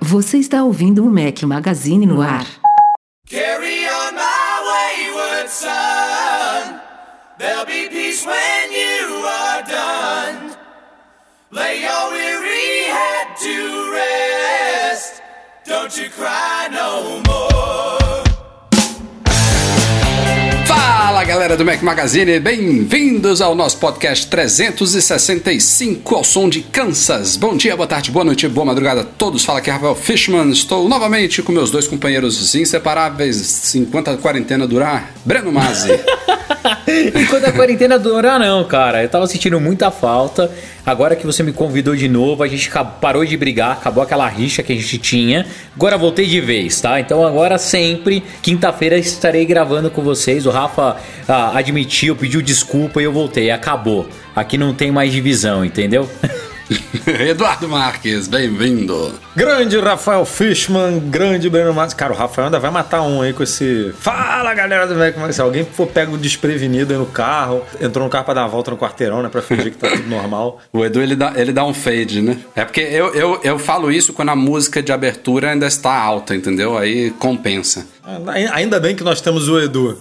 Você está ouvindo o Mac Magazine no ar. Carry on my wayward son. There'll be Lay your weary head to rest. Don't you cry no more. Fala galera do Mac Magazine, bem-vindos ao nosso podcast 365 ao som de Kansas. Bom dia, boa tarde, boa noite, boa madrugada a todos. Fala aqui é Rafael Fishman. Estou novamente com meus dois companheiros inseparáveis enquanto a quarentena durar. Breno Mazzi. Enquanto a quarentena durar, não, cara. Eu tava sentindo muita falta. Agora que você me convidou de novo, a gente parou de brigar, acabou aquela rixa que a gente tinha. Agora voltei de vez, tá? Então agora sempre, quinta-feira, estarei gravando com vocês. O Rafa ah, admitiu, pediu desculpa e eu voltei. Acabou. Aqui não tem mais divisão, entendeu? Eduardo Marques, bem-vindo. Grande Rafael Fishman, grande Breno Matos. Cara, o Rafael ainda vai matar um aí com esse. Fala galera do Mac, mas se alguém for pego desprevenido aí no carro, entrou no carro pra dar uma volta no quarteirão, né? Pra fingir que tá tudo normal. O Edu ele dá, ele dá um fade, né? É porque eu, eu, eu falo isso quando a música de abertura ainda está alta, entendeu? Aí compensa. Ainda bem que nós temos o Edu.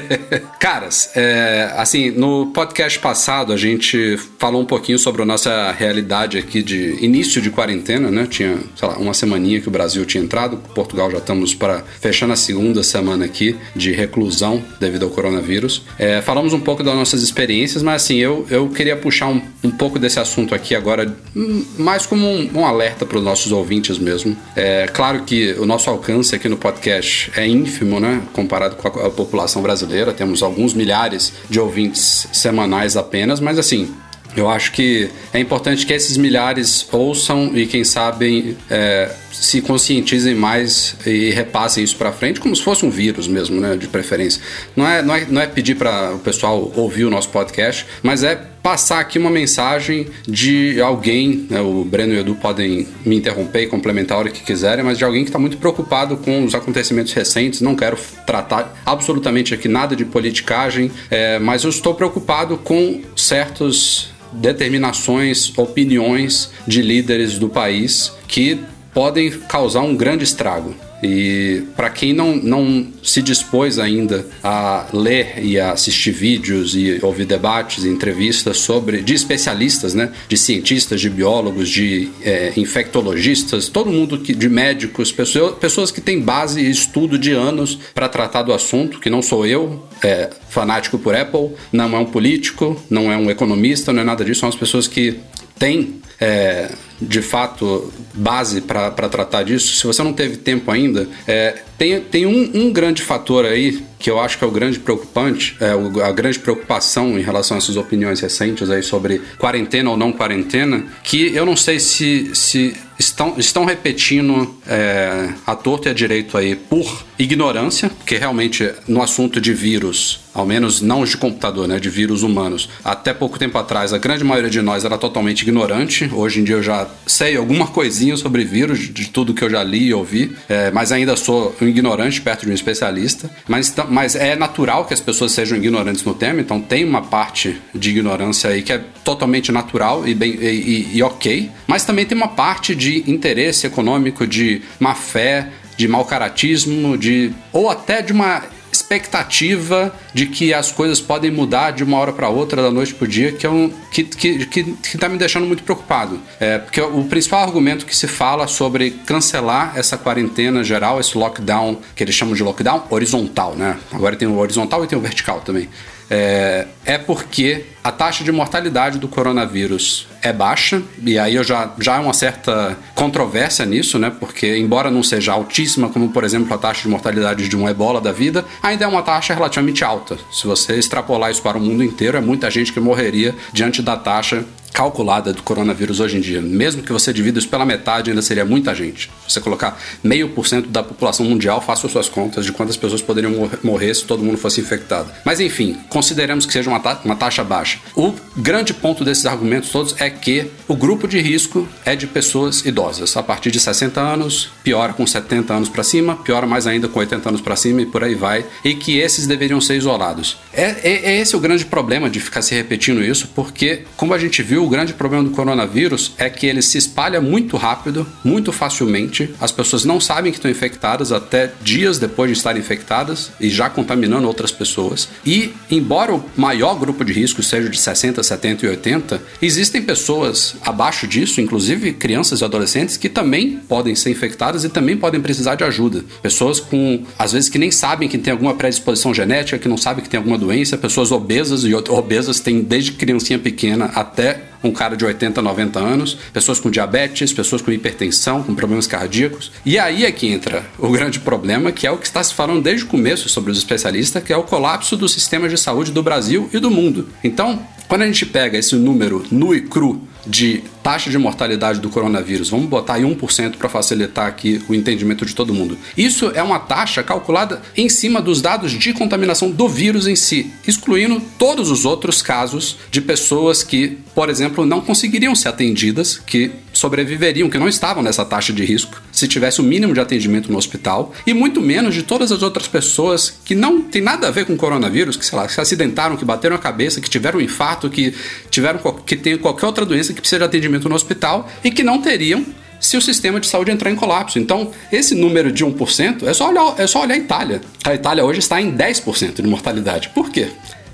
Caras, é, assim, no podcast passado a gente falou um pouquinho sobre a nossa realidade aqui de início de quarentena, né? Tinha, sei lá, uma semaninha que o Brasil tinha entrado, Portugal já estamos para fechando a segunda semana aqui de reclusão devido ao coronavírus. É, falamos um pouco das nossas experiências, mas assim, eu, eu queria puxar um, um pouco desse assunto aqui agora, hum, mais como um, um alerta para os nossos ouvintes mesmo. É claro que o nosso alcance aqui no podcast é ínfimo, né? Comparado com a, a população brasileira, temos alguns milhares de ouvintes semanais apenas, mas assim, eu acho que é importante que esses milhares ouçam e, quem sabe, é, se conscientizem mais e repassem isso para frente, como se fosse um vírus mesmo, né? De preferência. Não é, não é, não é pedir para o pessoal ouvir o nosso podcast, mas é passar aqui uma mensagem de alguém, né, o Breno e o Edu podem me interromper e complementar a hora que quiserem, mas de alguém que está muito preocupado com os acontecimentos recentes. Não quero tratar absolutamente aqui nada de politicagem, é, mas eu estou preocupado com certos determinações, opiniões de líderes do país que podem causar um grande estrago. E para quem não, não se dispôs ainda a ler e a assistir vídeos e ouvir debates e entrevistas sobre de especialistas, né, de cientistas, de biólogos, de é, infectologistas, todo mundo que, de médicos, pessoas, pessoas que têm base e estudo de anos para tratar do assunto, que não sou eu, é, fanático por Apple, não é um político, não é um economista, não é nada disso, são as pessoas que têm é, de fato base para tratar disso, se você não teve tempo ainda, é, tem, tem um, um, grande fator aí que eu acho que é o grande preocupante, é, a grande preocupação em relação a essas opiniões recentes aí sobre quarentena ou não quarentena, que eu não sei se, se estão, estão repetindo é, a torto e a direito aí por ignorância, porque realmente no assunto de vírus, ao menos não os de computador, né, de vírus humanos, até pouco tempo atrás a grande maioria de nós era totalmente ignorante, hoje em dia eu já sei alguma coisinha sobre vírus, de tudo que eu já li e ouvi, é, mas ainda sou um ignorante perto de um especialista. Mas, mas é natural que as pessoas sejam ignorantes no tema, então tem uma parte de ignorância aí que é totalmente natural e, bem, e, e ok, mas também tem uma parte de interesse econômico, de má fé, de mau caratismo, de ou até de uma expectativa de que as coisas podem mudar de uma hora para outra, da noite pro dia, que, é um, que, que, que, que tá me deixando muito preocupado. É, porque o principal argumento que se fala sobre cancelar essa quarentena geral, esse lockdown, que eles chamam de lockdown horizontal, né? Agora tem o horizontal e tem o vertical também. É, é porque a taxa de mortalidade do coronavírus é baixa, e aí eu já, já há uma certa controvérsia nisso, né? Porque, embora não seja altíssima, como por exemplo a taxa de mortalidade de um ebola da vida, ainda é uma taxa relativamente alta. Se você extrapolar isso para o mundo inteiro, é muita gente que morreria diante da taxa calculada do coronavírus hoje em dia, mesmo que você divida isso pela metade, ainda seria muita gente. Se você colocar meio por cento da população mundial, faça suas contas de quantas pessoas poderiam mor- morrer se todo mundo fosse infectado. Mas enfim, consideramos que seja uma, ta- uma taxa baixa. O grande ponto desses argumentos todos é que o grupo de risco é de pessoas idosas. A partir de 60 anos, piora com 70 anos para cima, piora mais ainda com 80 anos para cima e por aí vai. E que esses deveriam ser isolados. É, é- é esse o grande problema de ficar se repetindo isso, porque, como a gente viu, o grande problema do coronavírus é que ele se espalha muito rápido, muito facilmente. As pessoas não sabem que estão infectadas até dias depois de estarem infectadas e já contaminando outras pessoas. E, embora o maior grupo de risco seja de 60, 70 e 80, existem pessoas abaixo disso, inclusive crianças e adolescentes, que também podem ser infectadas e também podem precisar de ajuda. Pessoas com, às vezes, que nem sabem que tem alguma predisposição genética, que não sabem que tem alguma doença, pessoas obesas e obesas têm desde criancinha pequena até um cara de 80, 90 anos, pessoas com diabetes, pessoas com hipertensão, com problemas cardíacos. E aí é que entra o grande problema, que é o que está se falando desde o começo sobre os especialistas, que é o colapso do sistema de saúde do Brasil e do mundo. Então, quando a gente pega esse número nu e cru de taxa de mortalidade do coronavírus, vamos botar aí 1% para facilitar aqui o entendimento de todo mundo. Isso é uma taxa calculada em cima dos dados de contaminação do vírus em si, excluindo todos os outros casos de pessoas que, por exemplo, não conseguiriam ser atendidas, que sobreviveriam, que não estavam nessa taxa de risco, se tivesse o mínimo de atendimento no hospital, e muito menos de todas as outras pessoas que não tem nada a ver com coronavírus, que sei lá, se acidentaram, que bateram a cabeça, que tiveram um infarto, que tiveram que tem qualquer outra doença que precisa de atendimento no hospital e que não teriam se o sistema de saúde entrar em colapso. Então, esse número de 1% é só olhar, é só olhar a Itália. A Itália hoje está em 10% de mortalidade. Por quê?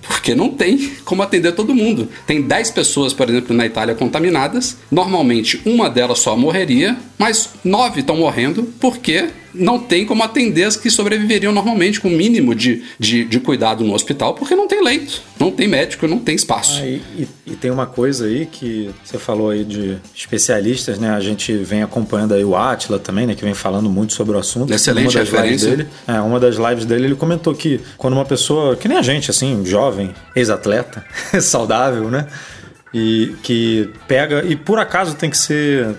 Porque não tem como atender todo mundo. Tem 10 pessoas, por exemplo, na Itália contaminadas. Normalmente, uma delas só morreria, mas 9 estão morrendo porque não tem como atender as que sobreviveriam normalmente, com o mínimo de, de, de cuidado no hospital, porque não tem leito, não tem médico, não tem espaço. Ah, e, e- e tem uma coisa aí que você falou aí de especialistas, né? A gente vem acompanhando aí o Atila também, né? Que vem falando muito sobre o assunto. Excelente Uma das lives referência. Dele, é, uma das lives dele, ele comentou que quando uma pessoa, que nem a gente, assim, jovem, ex-atleta, saudável, né? E que pega, e por acaso tem que ser.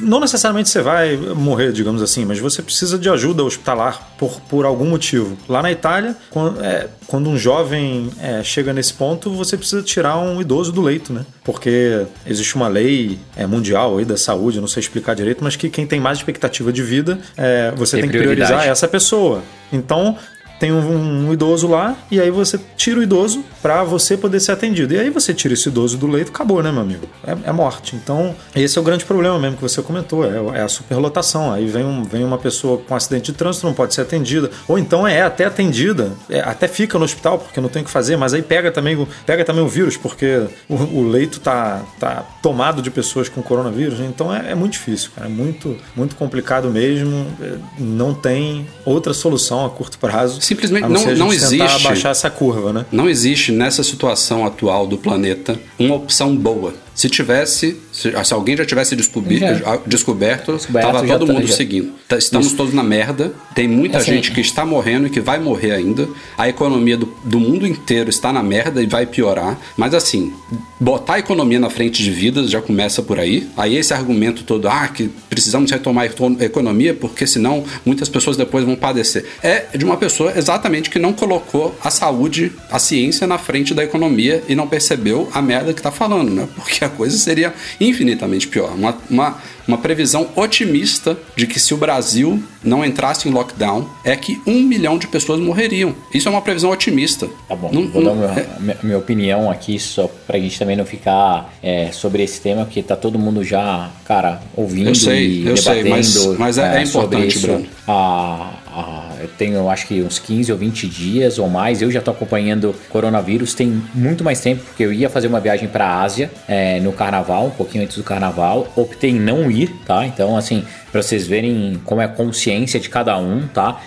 Não necessariamente você vai morrer, digamos assim, mas você precisa de ajuda hospitalar por, por algum motivo. Lá na Itália, quando, é, quando um jovem é, chega nesse ponto, você precisa tirar um idoso do leito, né? Porque existe uma lei é, mundial aí da saúde, não sei explicar direito, mas que quem tem mais expectativa de vida, é, você Tem tem, que priorizar essa pessoa. Então, tem um, um idoso lá e aí você tira o idoso pra você poder ser atendido. E aí você tira esse idoso do leito, acabou, né, meu amigo? É, é morte. Então, esse é o grande problema mesmo que você comentou, é, é a superlotação. Aí vem, um, vem uma pessoa com acidente de trânsito, não pode ser atendida. Ou então é até atendida, é, até fica no hospital porque não tem o que fazer, mas aí pega também, o- pega também o vírus, porque o, o leito tá, tá tomado de pessoas com coronavírus. né? Então é, é muito difícil, cara. É muito, muito complicado mesmo. É, Não tem outra solução a curto prazo. Simplesmente não- não tentar existe. abaixar essa curva, né? Não existe nessa situação atual do planeta uma opção boa. Se tivesse, se, se alguém já tivesse descobri- Já. descoberto, Descoberto, tava já todo tá- mundo já. seguindo. Tá- Estamos todos na merda. Tem muita Assim- gente que está morrendo e que vai morrer ainda. A economia do, do mundo inteiro está na merda e vai piorar. Mas assim, botar a economia na frente de vidas já começa por aí. Aí esse argumento todo, ah, que precisamos retomar a eco- a economia porque senão muitas pessoas depois vão padecer. É de uma pessoa exatamente que não colocou a saúde, a ciência na frente da economia e não percebeu a merda que tá falando, né? Porque a coisa seria infinitamente pior. Uma, uma, uma previsão otimista de que se o Brasil não entrasse em lockdown é que um milhão de pessoas morreriam. Isso é uma previsão otimista. Tá bom, Não- vou não- dar é- minha, minha- opinião aqui, só pra gente também não ficar é, sobre esse tema, porque tá todo mundo já, cara, ouvindo Eu sei, e eu sei, debatendo. mas- mas é- é importante. Bruno. Ah, ah, eu tenho, acho que uns 15 ou 20 dias ou mais, eu já tô acompanhando coronavírus, tem muito mais tempo, porque eu ia fazer uma viagem pra Ásia é, no carnaval, um pouquinho antes do carnaval, optei em não ir, tá? Então, assim, pra vocês verem como é a consciência de cada um, tá?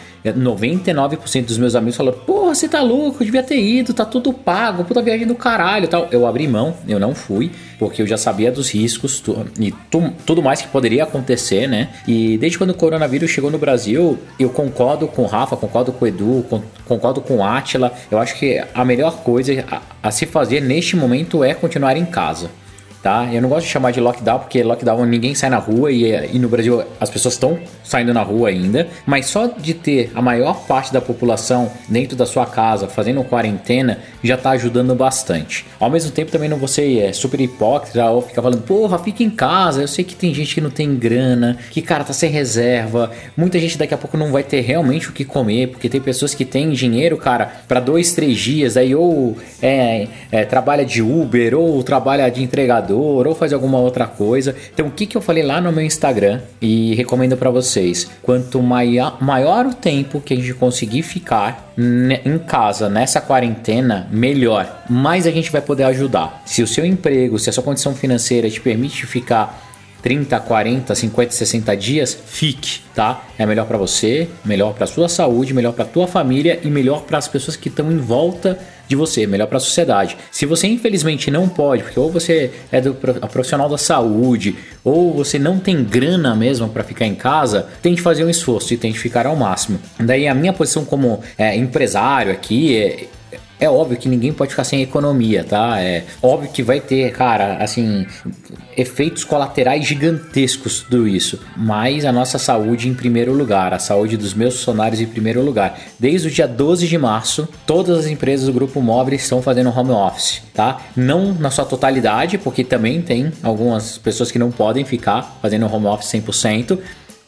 99% dos meus amigos falaram: Porra, você tá louco, eu devia ter ido, tá tudo pago, puta viagem do caralho tal. Eu abri mão, eu não fui, porque eu já sabia dos riscos tu- e tu- tudo mais que poderia acontecer, né? E desde quando o coronavírus chegou no Brasil, eu concordo com o Rafa, concordo com o Edu, con- concordo com o Atila. Eu acho que a melhor coisa a, a se fazer neste momento é continuar em casa. Tá? Eu não gosto de chamar de lockdown porque lockdown ninguém sai na rua e, e no Brasil as pessoas estão saindo na rua ainda, mas só de ter a maior parte da população dentro da sua casa fazendo quarentena já tá ajudando bastante. Ao mesmo tempo também não você é super hipócrita ou fica falando, porra, fica em casa. Eu sei que tem gente que não tem grana, que cara tá sem reserva. Muita gente daqui a pouco não vai ter realmente o que comer, porque tem pessoas que têm dinheiro, cara, para dois, três dias, aí ou é, é, trabalha de Uber, ou trabalha de entregador, ou faz alguma outra coisa. Então o que, que eu falei lá no meu Instagram e recomendo para vocês? Quanto maior, maior o tempo que a gente conseguir ficar em casa nessa quarentena, melhor. Mais a gente vai poder ajudar. Se o seu emprego, se a sua condição financeira te permite ficar 30, 40, 50, 60 dias, fique, tá? É melhor para você, melhor para sua saúde, melhor para tua família e melhor para as pessoas que estão em volta de você, melhor para a sociedade. Se você infelizmente não pode, porque ou você é do profissional da saúde, ou você não tem grana mesmo para ficar em casa, tente fazer um esforço e tente ficar ao máximo. Daí a minha posição como é, empresário aqui é é óbvio que ninguém pode ficar sem economia, tá? É óbvio que vai ter, cara, assim, efeitos colaterais gigantescos tudo isso. Mas a nossa saúde em primeiro lugar, a saúde dos meus funcionários em primeiro lugar. Desde o dia 12 de março, todas as empresas do grupo Móvel estão fazendo home office, tá? Não na sua totalidade, porque também tem algumas pessoas que não podem ficar fazendo home office 100%,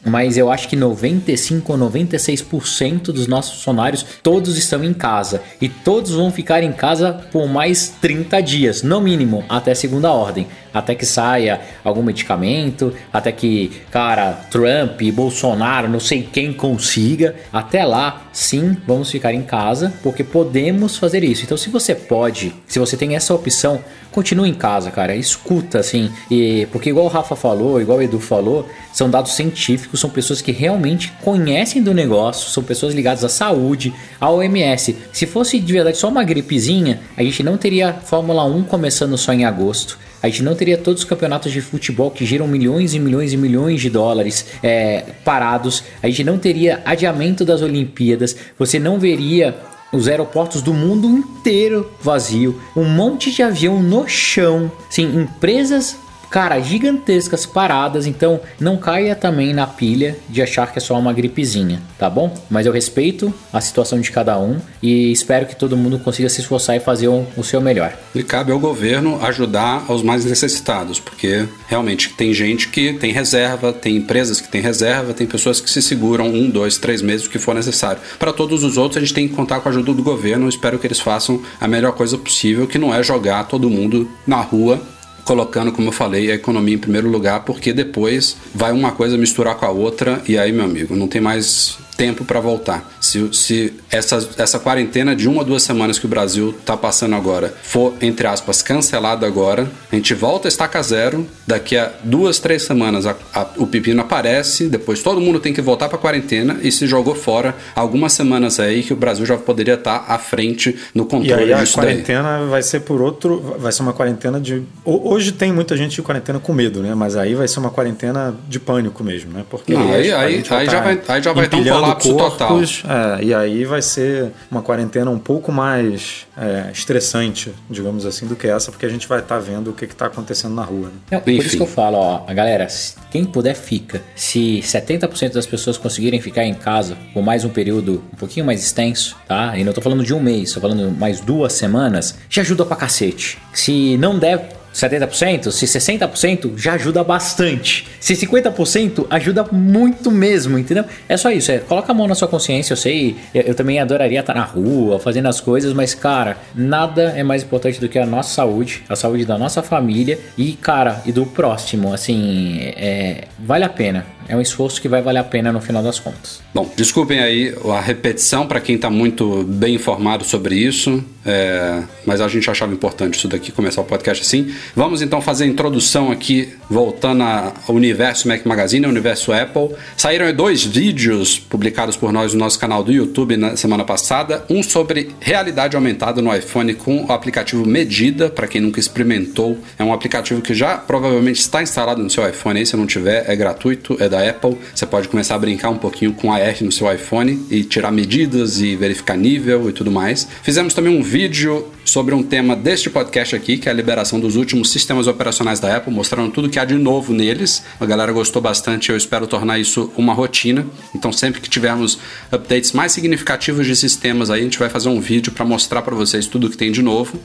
mas eu acho que 95 ou 96% dos nossos funcionários todos estão em casa. E todos vão ficar em casa por mais 30 dias, no mínimo, até segunda ordem, até que saia algum medicamento, até que, cara, Trump, Bolsonaro, não sei quem consiga, até lá, sim, vamos ficar em casa, porque podemos fazer isso. Então, se você pode, se você tem essa opção, continue em casa, cara, escuta assim, e porque igual o Rafa falou, igual o Edu falou, são dados científicos, são pessoas que realmente conhecem do negócio, são pessoas ligadas à saúde, à OMS. Se fosse de verdade só uma gripezinha, a gente não teria Fórmula 1 começando só em agosto. A gente não teria todos os campeonatos de futebol que giram milhões e milhões e milhões de dólares é, parados. A gente não teria adiamento das Olimpíadas. Você não veria os aeroportos do mundo inteiro vazio, um monte de avião no chão, sim, empresas cara, gigantescas paradas, então não caia também na pilha de achar que é só uma gripezinha, tá bom? Mas eu respeito a situação de cada um e espero que todo mundo consiga se esforçar e fazer o, o seu melhor. E cabe ao governo ajudar aos mais necessitados, porque realmente tem gente que tem reserva, tem empresas que têm reserva, tem pessoas que se seguram um, dois, três meses, o que for necessário. Para todos os outros, a gente tem que contar com a ajuda do governo. Espero que eles façam a melhor coisa possível, que não é jogar todo mundo na rua colocando, como eu falei, a economia em primeiro lugar, porque depois vai uma coisa misturar com a outra e aí, meu amigo, não tem mais tempo para voltar. Se, se essa, essa quarentena de uma ou duas semanas que o Brasil está passando agora for, entre aspas, cancelada agora, a gente volta a estaca zero, daqui a duas, três semanas a, a, o pepino aparece, depois todo mundo tem que voltar para quarentena e se jogou fora algumas semanas aí que o Brasil já poderia estar tá à frente no controle e aí disso a quarentena daí. vai ser por outro, vai ser uma quarentena de... Hoje tem muita gente de quarentena com medo, né? Mas aí vai ser uma quarentena de pânico mesmo, né? Porque Não, aí, aí, aí, já vai, aí já vai estar um colapso corpos, total. É, e aí vai ser uma quarentena um pouco mais é, estressante, digamos assim, do que essa, porque a gente vai estar tá vendo o que está acontecendo na rua. Né? Não, por isso que eu falo, ó, galera, quem puder fica. Se 70% das pessoas conseguirem ficar em casa por mais um período um pouquinho mais extenso, tá? E não tô falando de um mês, tô falando mais duas semanas, já ajuda pra cacete. Se não der 70%, se 60% já ajuda bastante. Se 50% ajuda muito mesmo, entendeu? É só isso, é, coloca a mão na sua consciência, eu sei, eu, eu, também adoraria estar na rua, fazendo as coisas, mas cara, nada é mais importante do que a nossa saúde, a saúde da nossa família e, cara, e do próximo, assim, é, vale a pena. É um esforço que vai valer a pena no final das contas. Bom, desculpem aí a repetição para quem está muito bem informado sobre isso, é, mas a gente achava importante isso daqui, começar o podcast assim. Vamos então fazer a introdução aqui, voltando ao universo Mac Magazine, ao universo Apple. Saíram dois vídeos publicados por nós no nosso canal do YouTube na semana passada. Um sobre realidade aumentada no iPhone com o aplicativo Medida, para quem nunca experimentou. É um aplicativo que já provavelmente está instalado no seu iPhone, aí, se não tiver, é gratuito, é da Apple. Você pode começar a brincar um pouquinho com a AR no seu iPhone e tirar medidas e verificar nível e tudo mais. Fizemos também um vídeo vídeo sobre um tema deste podcast aqui, que é a liberação dos últimos sistemas operacionais da Apple, mostrando tudo que há de novo neles. A galera gostou bastante, eu espero tornar isso uma rotina. Então, sempre que tivermos updates mais significativos de sistemas aí, a gente vai fazer um vídeo para mostrar para vocês tudo que tem de novo.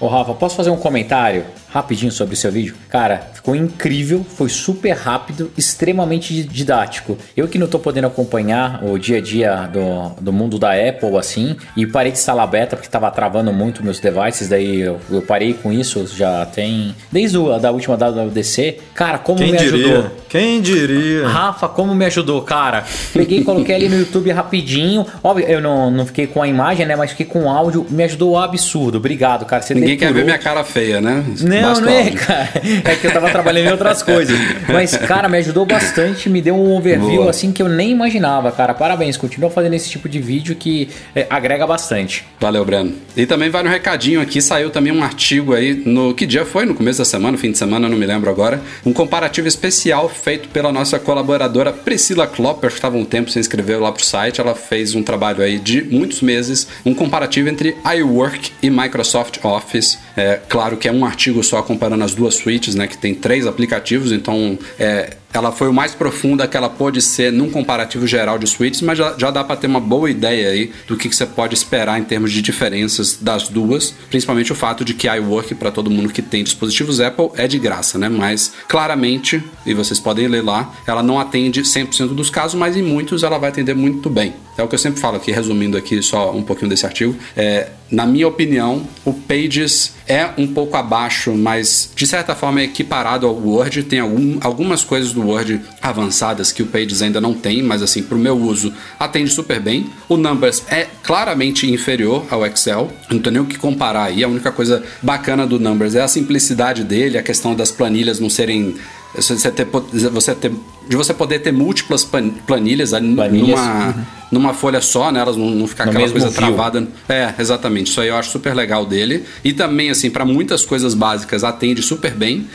Ô Rafa, posso fazer um comentário rapidinho sobre o seu vídeo? Cara, ficou incrível, foi super rápido, extremamente didático. Eu que não tô podendo acompanhar o dia a dia do, do mundo da Apple assim, e parei de instalar beta porque tava travando muito meus devices, daí eu, eu parei com isso já tem. Desde a da última WWDC. Cara, como Quem me diria? ajudou? Quem diria? Rafa, como me ajudou, cara? Peguei e coloquei ali no YouTube rapidinho. Óbvio, eu não, não fiquei com a imagem, né? Mas fiquei com o áudio. Me ajudou absurdo. Obrigado, cara. Você Ninguém quer ver minha cara feia, né? Não, Basta não é, cara. É que eu tava trabalhando em outras coisas. Mas, cara, me ajudou bastante, me deu um overview Boa. assim que eu nem imaginava, cara. Parabéns, continua fazendo esse tipo de vídeo que é, agrega bastante. Valeu, Breno. E também vai no recadinho aqui, saiu também um artigo aí no que dia foi? No começo da semana, fim de semana, não me lembro agora. Um comparativo especial feito pela nossa colaboradora Priscila Klopper, que estava um tempo sem escrever lá pro site. Ela fez um trabalho aí de muitos meses, um comparativo entre iWork e Microsoft Office. É claro que é um artigo só comparando as duas suítes, né? Que tem três aplicativos, então é, ela foi o mais profunda que ela pôde ser num comparativo geral de suítes, mas já, já dá para ter uma boa ideia aí do que, que você pode esperar em termos de diferenças das duas, principalmente o fato de que iWork para todo mundo que tem dispositivos Apple é de graça, né? Mas claramente, e vocês podem ler lá, ela não atende 100% dos casos, mas em muitos ela vai atender muito bem. É o que eu sempre falo aqui, resumindo aqui só um pouquinho desse artigo. É, na minha opinião, o Pages é um pouco abaixo, mas de certa forma é equiparado ao Word. Tem algum, algumas coisas do Word avançadas que o Pages ainda não tem, mas assim, para o meu uso, atende super bem. O Numbers é claramente inferior ao Excel, não tem nem o que comparar aí. A única coisa bacana do Numbers é a simplicidade dele, a questão das planilhas não serem você ter, você ter, de você poder ter múltiplas planilhas, Planilhas, numa, numa folha só, né? Elas não, não ficar No aquela coisa fio. travada. É, exatamente. Isso aí eu acho super legal dele. E também, assim, para muitas coisas básicas, atende super bem.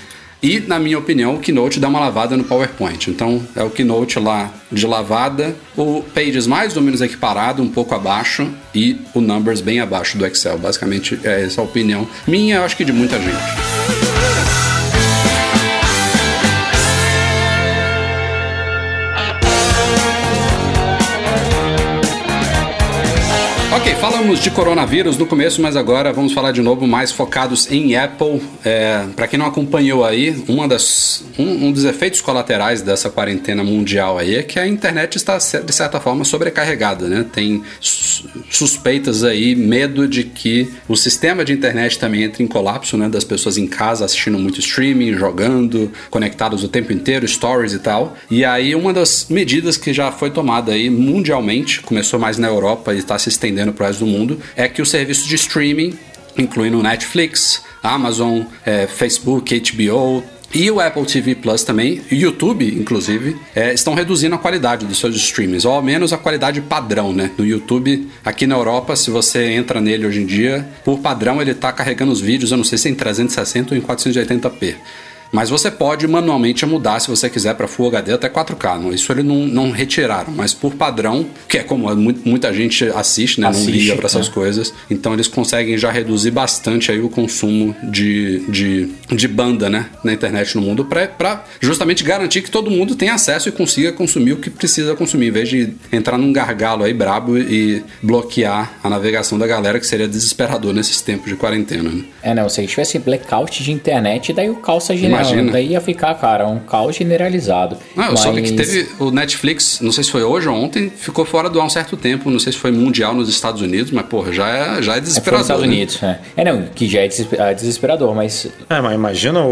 E, na minha opinião, o Keynote dá uma lavada no PowerPoint. Então, é o Keynote lá de lavada, o Pages mais ou menos equiparado, um pouco abaixo, e o Numbers bem abaixo do Excel. Basicamente, é essa a opinião minha, eu acho que de muita gente. Falamos de coronavírus no começo, mas agora vamos falar de novo mais focados em Apple. É, para quem não acompanhou aí, uma das, um, um dos efeitos colaterais dessa quarentena mundial aí é que a internet está de certa forma sobrecarregada, né? Tem sus- suspeitas aí, medo de que o sistema de internet também entre em colapso, né? Das pessoas em casa assistindo muito streaming, jogando, conectados o tempo inteiro, stories e tal. E aí uma das medidas que já foi tomada aí mundialmente, começou mais na Europa e está se estendendo para o resto do mundo, é que o serviço de streaming, incluindo Netflix, Amazon, eh, Facebook, HBO, e o Apple TV Plus também, YouTube, inclusive, eh, estão reduzindo a qualidade dos seus streamings, ou ao menos a qualidade padrão, né? No YouTube, aqui na Europa, se você entra nele hoje em dia, por padrão ele está carregando os vídeos, eu não sei se é em 360 ou em 480p. Mas você pode manualmente mudar se você quiser para Full HD até 4K. Não, isso eles não, não retiraram, mas por padrão, que é como mu- muita gente assiste, né? Assiste, não liga para essas né? coisas. Então eles conseguem já reduzir bastante aí o consumo de, de, de banda, né? Na internet no mundo, para justamente garantir que todo mundo tenha acesso e consiga consumir o que precisa consumir, em vez de entrar num gargalo aí brabo e bloquear a navegação da galera, que seria desesperador nesses tempos de quarentena. Né? É, não, se tivesse blackout de internet, daí o é general. Imagina. Daí ia ficar, cara, um caos generalizado. Não, eu soube que Mas- teve o Netflix, não sei se foi hoje ou ontem, ficou fora do ar um certo tempo, não sei se foi mundial nos Estados Unidos, mas porra, já é, já é É, desesperador. nos Estados né? Unidos, é. É, não, que já é ah, desesperador, mas É, mas imagina o,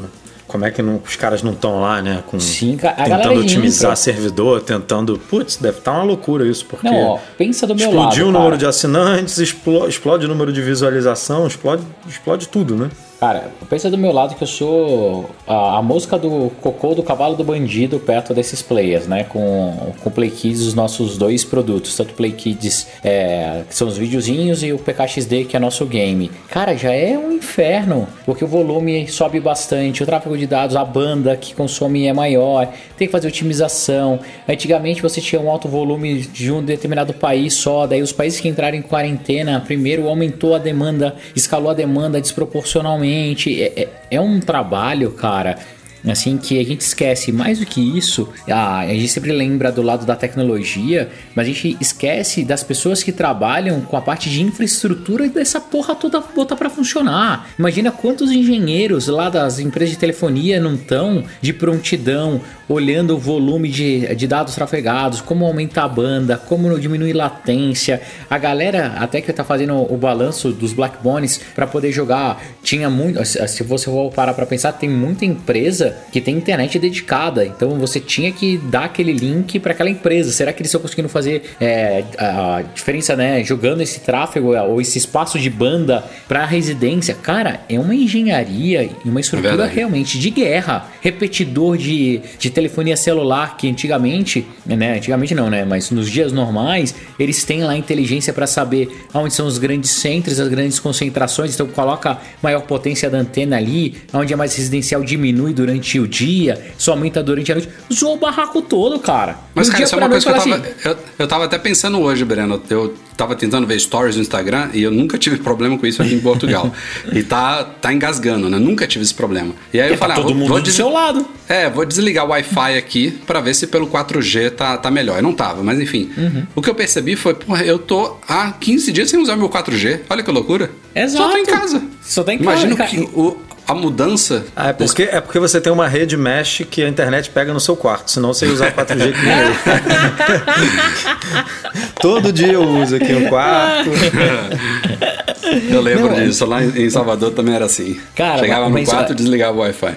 o- como é que não- os caras não estão lá, né? Com, Sim, a galera tentando é otimizar ímpar. servidor, tentando. Putz, deve estar uma loucura isso, porque. Não, ó, pensa do meu explodiu lado, o número cara. de assinantes, explo- explode o número de visualização, explode, explode tudo, né? Cara, pensa do meu lado que eu sou a, a mosca do cocô do cavalo do bandido perto desses players, né? Com, com Play Kids, os nossos dois produtos, tanto Play Kids, é, que são os videozinhos, e o PKXD, que é nosso game. Cara, já é um inferno, porque o volume sobe bastante, o tráfego de dados, a banda que consome é maior, tem que fazer otimização. Antigamente você tinha um alto volume de um determinado país só, daí os países que entraram em quarentena, primeiro aumentou a demanda, escalou a demanda desproporcionalmente é, é, é um trabalho, cara assim que a gente esquece mais do que isso a, a gente sempre lembra do lado da tecnologia mas a gente esquece das pessoas que trabalham com a parte de infraestrutura dessa porra toda botar para funcionar. Imagina quantos engenheiros lá das empresas de telefonia não estão de prontidão olhando o volume de, de dados trafegados como aumentar a banda como diminuir latência. A galera até que tá fazendo o balanço dos Black Bones para poder jogar tinha muito se você for parar para pensar tem muita empresa que tem internet dedicada. Então você tinha que dar aquele link para aquela empresa. Será que eles estão conseguindo fazer é, a diferença, né? Jogando esse tráfego ou esse espaço de banda para residência? Cara, é uma engenharia e uma estrutura Verdade. realmente de guerra. Repetidor de, de telefonia celular que antigamente, né? Antigamente não, né? Mas nos dias normais eles têm lá inteligência para saber onde são os grandes centros, as grandes concentrações. Então coloca maior potência da antena ali, onde é mais residencial diminui durante durante o dia, só aumenta durante a noite. Zoou o barraco todo, cara. Mas, cara, isso é uma coisa que eu tava, assim, eu, eu tava até pensando hoje, Breno. Eu tava tentando ver stories no Instagram e eu nunca tive problema com isso aqui em Portugal. e tá, tá engasgando, né? Nunca tive esse problema. E aí eu falei, tá ah, todo vou, mundo vou do seu lado. É, vou desligar o Wi-Fi aqui para ver se pelo 4G tá, tá melhor. Eu não tava, mas enfim. Uhum. O que eu percebi foi, porra, eu tô há 15 dias sem usar meu 4G. Olha que loucura. Exato. Só tô em casa. Só tá em casa. Imagina que o, a mudança. Ah, é, porque, é porque você tem uma rede mesh que a internet pega no seu quarto, senão você ia usar 4G que nem eu. Todo dia eu uso aqui no quarto. Eu lembro Não, disso, lá em Salvador também era assim. Cara, Chegava no quarto e desligava o Wi-Fi.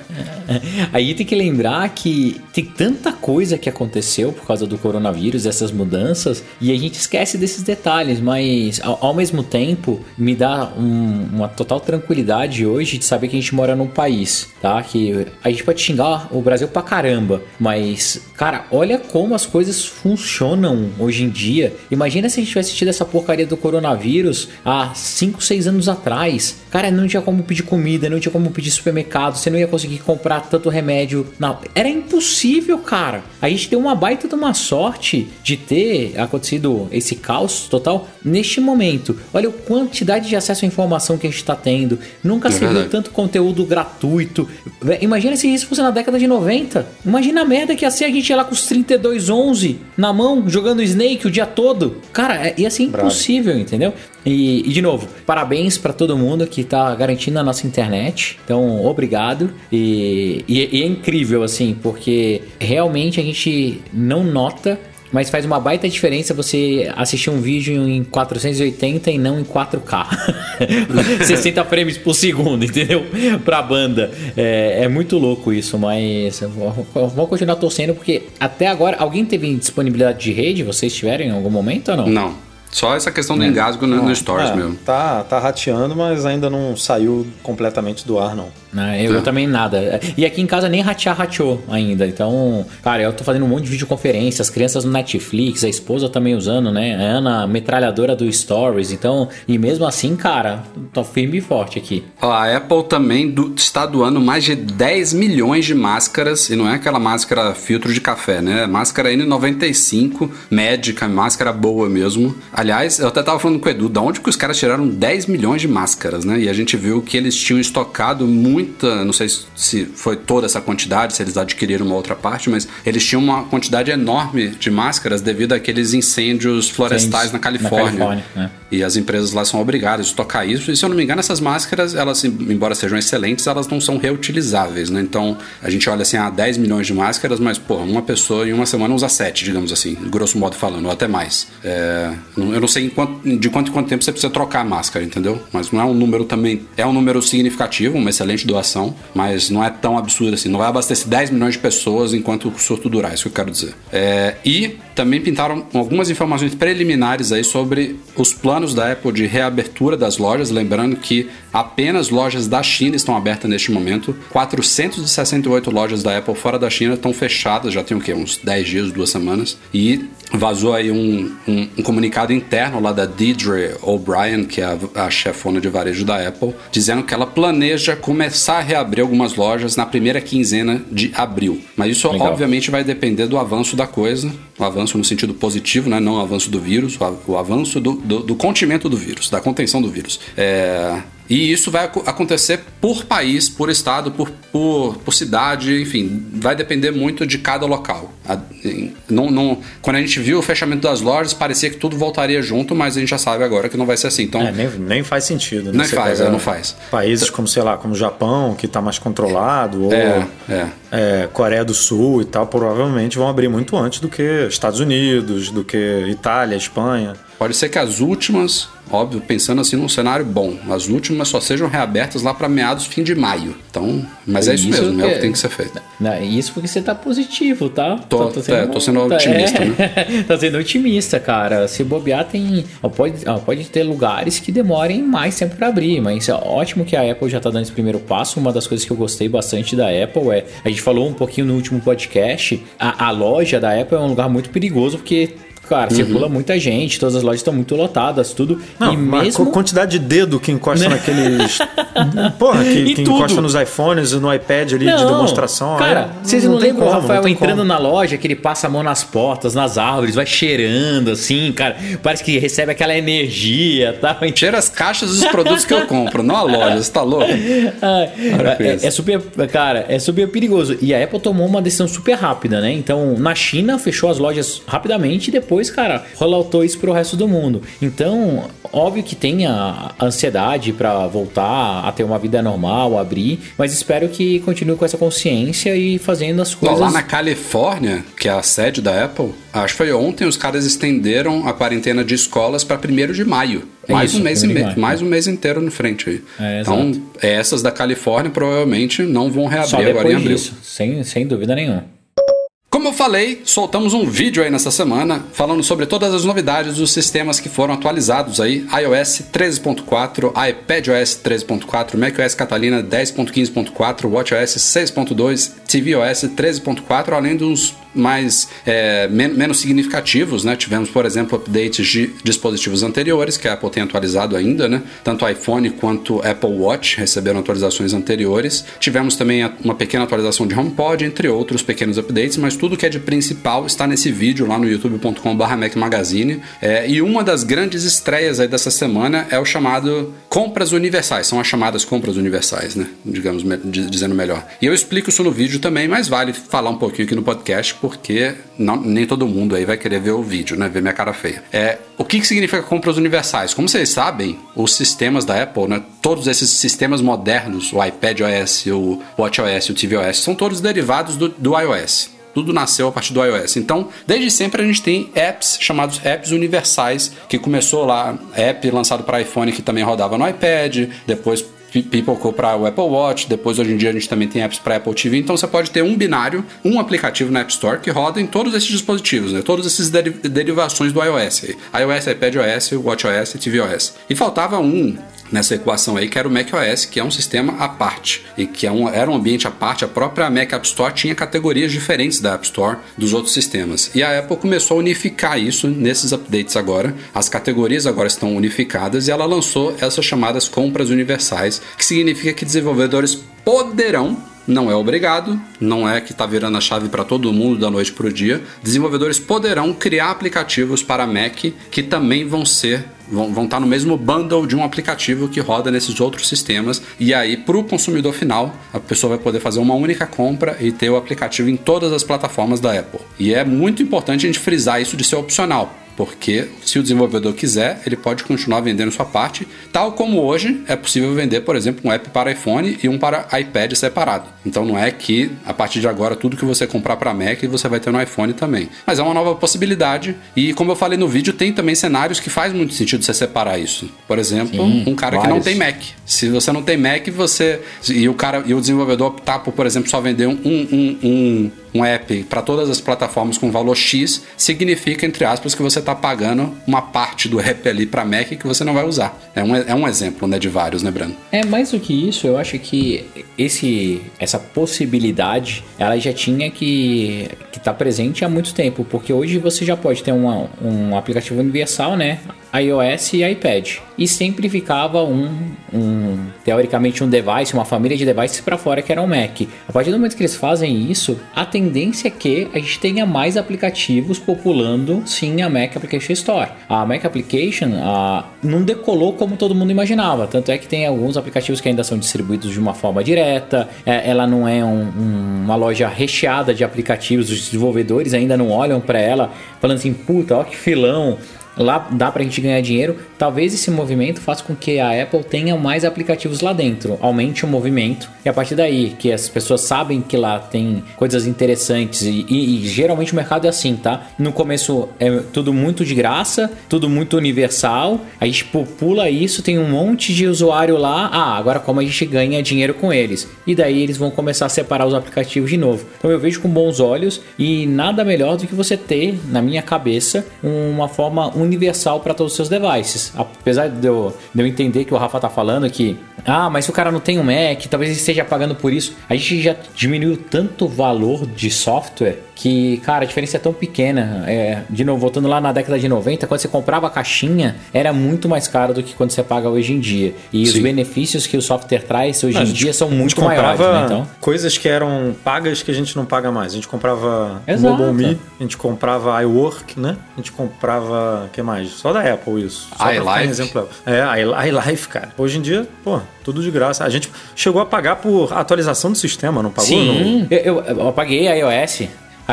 Aí tem que lembrar que tem tanta coisa que aconteceu por causa do coronavírus, essas mudanças, e a gente esquece desses detalhes, mas ao, ao mesmo tempo me dá um, uma total tranquilidade hoje de saber que a gente mora num país, tá? Que a gente pode xingar o Brasil pra caramba, mas, cara, olha como as coisas funcionam hoje em dia. Imagina se a gente tivesse tido essa porcaria do coronavírus há 5, 6 anos atrás. Cara, não tinha como pedir comida, não tinha como pedir supermercado, você não ia conseguir comprar tanto remédio. Não, era impossível, cara. A gente deu uma baita de uma sorte de ter acontecido esse caos total neste momento. Olha a quantidade de acesso à informação que a gente está tendo. Nunca é se viu tanto conteúdo gratuito. Imagina se isso fosse na década de 90. Imagina a merda que ia ser a gente ia lá com os 3211 na mão, jogando Snake o dia todo. Cara, é, ia ser impossível, Bravo. entendeu? E, e, de novo, parabéns para todo mundo que tá garantindo a nossa internet. Então, obrigado. E, e, e, é incrível, assim, porque realmente a gente não nota. Mas faz uma baita diferença você assistir um vídeo em 480 e não em 4K. 60 frames por segundo, entendeu? Pra banda. É, é muito louco isso, mas vamos continuar torcendo porque até agora alguém teve disponibilidade de rede? Vocês tiveram em algum momento ou não? Não. Só essa questão do é. engasgo no, no Stories é, mesmo. Tá, tá rateando, mas ainda não saiu completamente do ar, não. Não, eu, eu, também nada. E aqui em casa nem ratear rateou ainda. Então, cara, eu tô fazendo um monte de videoconferência, as crianças no Netflix, a esposa também usando, né? A Ana, metralhadora do Stories. Então, e mesmo assim, cara, tô firme e forte aqui. A Apple também do, está doando mais de 10 milhões de máscaras, e não é aquela máscara filtro de café, né? Máscara N95, médica, máscara boa mesmo. Aliás, eu até tava falando com o Edu, da onde que os caras tiraram 10 milhões de máscaras, né? E a gente viu que eles tinham estocado muita, não sei se foi toda essa quantidade, se eles adquiriram uma outra parte, mas eles tinham uma quantidade enorme de máscaras devido àqueles incêndios florestais na Califórnia. Na Califórnia né? E as empresas lá são obrigadas a estocar isso. E se eu não me engano, essas máscaras, elas, embora sejam excelentes, elas não são reutilizáveis, né? Então a gente olha assim, ah, 10 milhões de máscaras, mas, pô, uma pessoa em uma semana usa 7, digamos assim, grosso modo falando, ou até mais. É, eu não sei quanto, de quanto em quanto tempo você precisa trocar a máscara, entendeu? Mas não é um número também. É um número significativo, uma excelente doação, mas não é tão absurdo assim. Não vai abastecer 10 milhões de pessoas enquanto o surto durar, é isso que eu quero dizer. É, e também pintaram algumas informações preliminares aí sobre os planos da Apple de reabertura das lojas, lembrando que apenas lojas da China estão abertas neste momento. 468 lojas da Apple fora da China estão fechadas, já tem o quê? Uns 10 dias, duas semanas. E vazou aí um, um, um comunicado interno lá da Deidre O'Brien, que é a, a chefona de varejo da Apple, dizendo que ela planeja começar a reabrir algumas lojas na primeira quinzena de abril. Mas isso Legal. obviamente vai depender do avanço da coisa, o avanço no sentido positivo, né? não o avanço do vírus, o, avanço do, do, do contimento do vírus, da contenção do vírus. É, e isso vai aco- acontecer por país, por estado, por, por, por cidade, enfim, vai depender muito de cada local. A- em- não, não- quando a gente viu o fechamento das lojas, parecia que tudo voltaria junto, mas a gente já sabe agora que não vai ser assim. Então, É, nem, nem faz sentido. né? Nem Você faz, é, não faz. Países como, sei lá, como o Japão, que está mais controlado, ou É, é. é, Coreia do Sul e tal, provavelmente vão abrir muito antes do que Estados Unidos, do que Itália, Espanha. Pode ser que as últimas, óbvio, pensando assim num cenário bom, as últimas só sejam reabertas lá para meados, fim de maio. Então, mas é isso, mesmo, é o que tem que ser feito. Não, isso porque você tá positivo, tá? Tô- é, tô sendo otimista, né? tá sendo otimista, cara. Se bobear, tem. Pode, pode ter lugares que demorem mais tempo pra abrir, mas é ótimo que a Apple já tá dando esse primeiro passo. Uma das coisas que eu gostei bastante da Apple é. A gente falou um pouquinho no último podcast. A, a loja da Apple é um lugar muito perigoso porque. Cara, Uhum. circula muita gente, todas as lojas estão muito lotadas, tudo. Não, e mas mesmo. a quantidade de dedo que encosta naqueles. Porra, que, que encosta nos iPhones e no iPad ali de Não, demonstração. Cara, aí vocês não, tem lembram o Rafael não entrando como. na loja que ele passa a mão nas portas, nas árvores, vai cheirando assim, cara. Parece que recebe aquela energia, tá? Cheira as caixas dos produtos que eu compro, não a loja, você tá louco? Com É, é super, cara, é super perigoso. E a Apple tomou uma decisão super rápida, né? Então, na China, fechou as lojas rapidamente e depois, cara, rolloutou isso pro resto do mundo. Então, óbvio que tem a ansiedade pra voltar a ter uma vida normal, abrir, mas espero que continue com essa consciência e fazendo as coisas. lá na Califórnia, que é a sede da Apple, acho que foi ontem, os caras estenderam a quarentena de escolas para 1 de maio. É mais, isso, um mês e 1º de meio, maio. mais um mês inteiro na frente aí. É, então, essas da Califórnia provavelmente não vão reabrir agora em depois abril. disso, sem, sem dúvida nenhuma. Como eu falei, soltamos um vídeo aí nessa semana falando sobre todas as novidades dos sistemas que foram atualizados aí, iOS 13.4, iPadOS 13.4, macOS Catalina 10.15.4, WatchOS 6.2, tvOS 13.4, além dos mais é, men- menos significativos, né? Tivemos, por exemplo, updates de dispositivos anteriores que a Apple tem atualizado ainda, né? Tanto iPhone quanto Apple Watch receberam atualizações anteriores. Tivemos também uma pequena atualização de HomePod, entre outros pequenos updates, mas tudo que é de principal está nesse vídeo lá no youtube.com.br Mac Magazine. É, e uma das grandes estreias aí dessa semana é o chamado compras universais. São as chamadas compras universais, né? Digamos, me- di- dizendo melhor. E eu explico isso no vídeo também, mas vale falar um pouquinho aqui no podcast, porque não- nem todo mundo aí vai querer ver o vídeo, né? Ver minha cara feia. É, o que, que significa compras universais? Como vocês sabem, os sistemas da Apple, né? Todos esses sistemas modernos, o iPadOS, o WatchOS, o tvOS, são todos derivados do, do iOS. Tudo nasceu a partir do iOS. Então, desde sempre a gente tem apps chamados apps universais, que começou lá, app lançado para iPhone que também rodava no iPad, depois pipocou para o Apple Watch, depois hoje em dia a gente também tem apps para Apple TV. Então você pode ter um binário, um aplicativo na App Store que roda em todos esses dispositivos, né? Todas essas deri- derivações do iOS. iOS, iPadOS, WatchOS e tvOS. E faltava um nessa equação aí, que era o macOS, que é um sistema à parte, e que é um, era um ambiente à parte, a própria Mac App Store tinha categorias diferentes da App Store dos outros sistemas. E a Apple começou a unificar isso nesses updates agora. As categorias agora estão unificadas e ela lançou essas chamadas compras universais, que significa que desenvolvedores poderão não é obrigado, não é que está virando a chave para todo mundo da noite para o dia. Desenvolvedores poderão criar aplicativos para Mac que também vão ser vão, vão estar no mesmo bundle de um aplicativo que roda nesses outros sistemas. E aí, para o consumidor final, a pessoa vai poder fazer uma única compra e ter o aplicativo em todas as plataformas da Apple. E é muito importante a gente frisar isso de ser opcional. Porque se o desenvolvedor quiser, ele pode continuar vendendo sua parte, tal como hoje é possível vender, por exemplo, um app para iPhone e um para iPad separado. Então não é que a partir de agora tudo que você comprar para Mac você vai ter no iPhone também. Mas é uma nova possibilidade e como eu falei no vídeo, tem também cenários que faz muito sentido você separar isso. Por exemplo, Sim, um cara que vários. não tem Mac. Se você não tem Mac, você e o cara e o desenvolvedor optar por, por exemplo, só vender um, um, um, um app para todas as plataformas com valor X, significa, entre aspas, que você está pagando uma parte do app ali para Mac que você não vai usar. É um, é um exemplo né, de vários, né, Brando? É, mais do que isso, eu acho que esse, essa possibilidade, ela já tinha que estar presente há muito tempo, porque hoje você já pode ter uma, um aplicativo universal, né? iOS e iPad. E sempre ficava um, um teoricamente um device, uma família de devices para fora que era o Mac. A partir do momento que eles fazem isso, a tendência é que a gente tenha mais aplicativos populando sim a Mac Application Store. A Mac Application a, não decolou como todo mundo imaginava, tanto é que tem alguns aplicativos que ainda são distribuídos de uma forma direta. é, ela não é um- um- uma loja recheada de aplicativos, os desenvolvedores ainda não olham para ela falando assim, puta, ó que filão lá dá pra gente ganhar dinheiro. Talvez esse movimento faça com que a Apple tenha mais aplicativos lá dentro, aumente o movimento e a partir daí que as pessoas sabem que lá tem coisas interessantes e, e- e geralmente o mercado é assim, tá? No começo é tudo muito de graça, tudo muito universal, a gente popula isso, tem um monte de usuário lá. Ah, agora como a gente ganha dinheiro com eles? E daí eles vão começar a separar os aplicativos de novo. Então eu vejo com bons olhos e nada melhor do que você ter, na minha cabeça, uma forma universal para todos os seus devices. Apesar de eu, de eu entender que o Rafa tá falando que, ah, mas se o cara não tem um Mac, talvez ele esteja pagando por isso. A gente já diminuiu tanto o valor de software que, cara, a diferença é tão pequena. É, de novo, voltando lá na década de 90, quando você comprava a caixinha, era muito mais caro do que quando você paga hoje em dia. E os Sim. benefícios que o software traz hoje em gente- dia são a gente muito comprava maiores, né? Então, coisas que eram pagas que a gente não paga mais. A gente comprava Exato. MobileMe, a gente comprava iWork, né? A gente comprava, o que mais? Só da Apple isso. Só iLife. exemplo. É, iLife, cara. Hoje em dia, pô, tudo de graça. A gente chegou a pagar por atualização do sistema, não pagou? sim, eu, eu, eu paguei a iOS.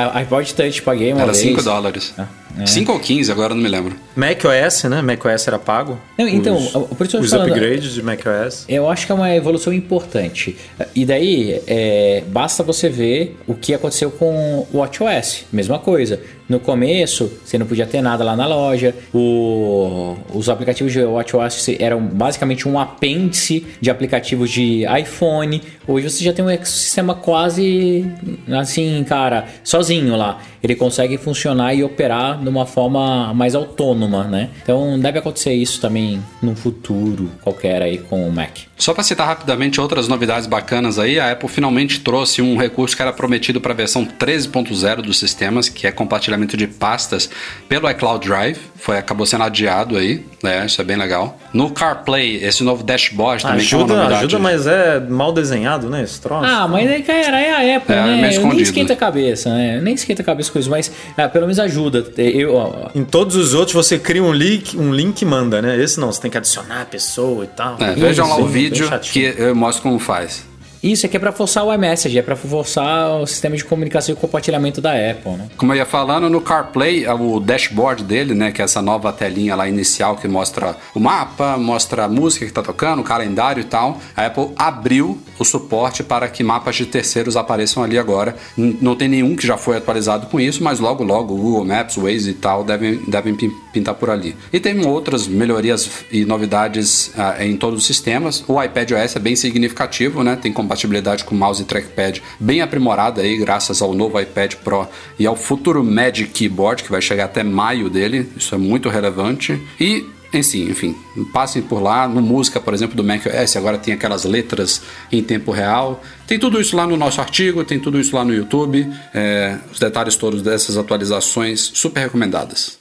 A iPod Touch paguei uma Era vez. 5 dólares. é. 5 ou 15, agora eu não me lembro. MacOS, né? macOS era pago. Não, então, os, por isso eu os falando- upgrades de macOS. Eu acho que é uma evolução importante. E daí, é, basta você ver o que aconteceu com o WatchOS. Mesma coisa. No começo, você não podia ter nada lá na loja. O- os aplicativos de WatchOS eram basicamente um apêndice de aplicativos de iPhone. Hoje você já tem um ecossistema quase assim, cara, sozinho lá. Ele consegue funcionar e operar de uma forma mais autônoma, né? Então deve acontecer isso também num futuro qualquer aí com o Mac. Só para citar rapidamente outras novidades bacanas aí, a Apple finalmente trouxe um recurso que era prometido para a versão 13.0 dos sistemas, que é compartilhamento de pastas pelo iCloud Drive. Foi, acabou sendo adiado aí, né? Isso é bem legal. No CarPlay, esse novo dashboard também que é uma Ajuda, novidade. ajuda, mas é mal desenhado, né? Esse troço. Ah, mas aí, cara, é a Apple, É, meio né? Eu nem esquenta a cabeça, né? Nem esquenta a cabeça com isso, mas ah, pelo menos ajuda. Eu, ó, Em todos os outros você cria um link, um link e manda, né? Esse não, você tem que adicionar a pessoa e tal. É, vejam lá o bem vídeo que eu mostro como faz. isso aqui é pra forçar o iMessage, é pra forçar o sistema de comunicação e compartilhamento da Apple, né? Como eu ia falando, no CarPlay, o dashboard dele, né, que é essa nova telinha lá inicial que mostra o mapa, mostra a música que tá tocando, o calendário e tal, a Apple abriu o suporte para que mapas de terceiros apareçam ali agora. Não tem nenhum que já foi atualizado com isso, mas logo logo o Google Maps, Waze e tal devem, devem pintar por ali. E tem outras melhorias e novidades ah, em todos os sistemas. O iPad OS é bem significativo, né? Tem compatibilidade com mouse e trackpad bem aprimorada aí, graças ao novo iPad Pro e ao futuro Magic Keyboard, que vai chegar até maio dele. Isso é muito relevante. E si, enfim, passem por lá. No música, por exemplo, do macOS, agora tem aquelas letras em tempo real. Tem tudo isso lá no nosso artigo, tem tudo isso lá no YouTube. É, os detalhes todos dessas atualizações super recomendadas.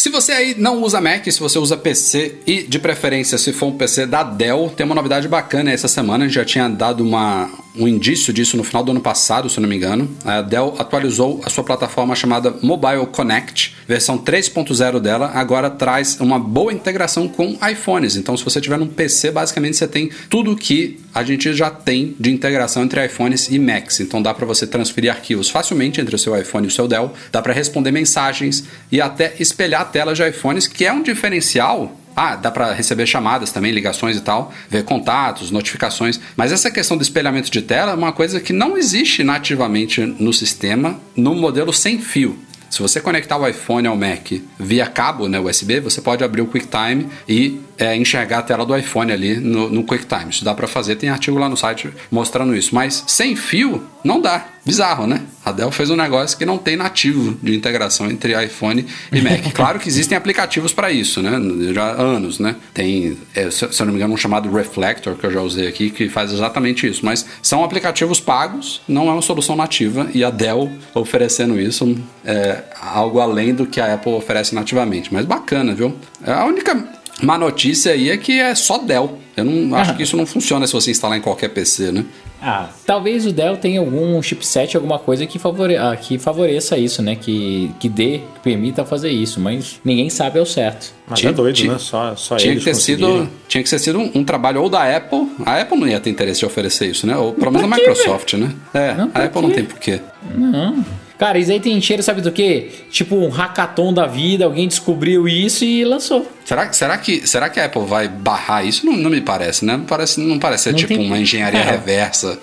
Se você aí não usa Mac, se você usa PC e de preferência se for um PC da Dell, tem uma novidade bacana essa semana. A gente já tinha dado uma, um indício disso no final do ano passado, se eu não me engano. A Dell atualizou a sua plataforma chamada Mobile Connect, versão 3.0 dela, agora traz uma boa integração com iPhones. Então, se você tiver num PC, basicamente você tem tudo que a gente já tem de integração entre iPhones e Macs. Então, dá para você transferir arquivos facilmente entre o seu iPhone e o seu Dell, dá para responder mensagens e até espelhar telas de iPhones, que é um diferencial ah, dá para receber chamadas também, ligações e tal, ver contatos, notificações. Mas essa questão do espelhamento de tela é uma coisa que não existe nativamente no sistema no modelo sem fio. Se você conectar o iPhone ao Mac via cabo, né, USB, você pode abrir o QuickTime e é, enxergar a tela do iPhone ali no, no QuickTime. Isso dá para fazer, tem artigo lá no site mostrando isso. Mas sem fio, não dá. Bizarro, né? A Dell fez um negócio que não tem nativo de integração entre iPhone e Mac. claro que existem aplicativos para isso, né? Já há anos, né? Tem, é, se eu não me engano, um chamado Reflector, que eu já usei aqui, que faz exatamente isso. Mas são aplicativos pagos, não é uma solução nativa. E a Dell oferecendo isso é algo além do que a Apple oferece nativamente. Mas bacana, viu? É a única Má notícia aí é que é só Dell. Eu não acho que isso não funciona se você instalar em qualquer PC, né? Ah, talvez o Dell tenha algum chipset, alguma coisa que, favore... ah, que favoreça isso, né? Que, que dê, que permita fazer isso, mas ninguém sabe ao certo. Mas Tinha- é doido, tinha- né? Só, só Tinha eles que, ter sido, tinha que ter sido um, um trabalho ou da Apple. A Apple não ia ter interesse de oferecer isso, né? Ou pelo menos quê, Microsoft, né? É, Não, a Apple não quê? tem porquê. Não. Cara, isso aí tem cheiro, sabe do quê? Tipo um hackathon da vida, alguém descobriu isso e lançou. Será, será, que, será que a Apple vai barrar isso? Não, não me parece, né? Não parece, não parece ser Não tipo tem- uma engenharia Cara, reversa.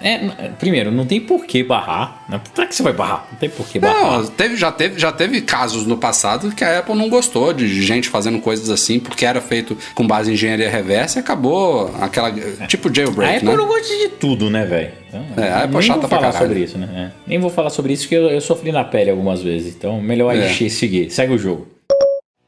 É, primeiro, não tem por que barrar. Né? Pra que você vai barrar? Não tem por que barrar. Não, teve, já, teve, já teve casos no passado que a Apple não gostou de gente fazendo coisas assim, porque era feito com base em engenharia reversa e acabou aquela. Tipo a jailbreak, Apple né? não gosta de tudo, né, velho? Então, É, a Apple nem é chata vou falar sobre isso, né? É. Nem vou falar sobre isso porque eu, eu sofri na pele algumas vezes. Então, melhor É. a gente seguir. Segue o jogo.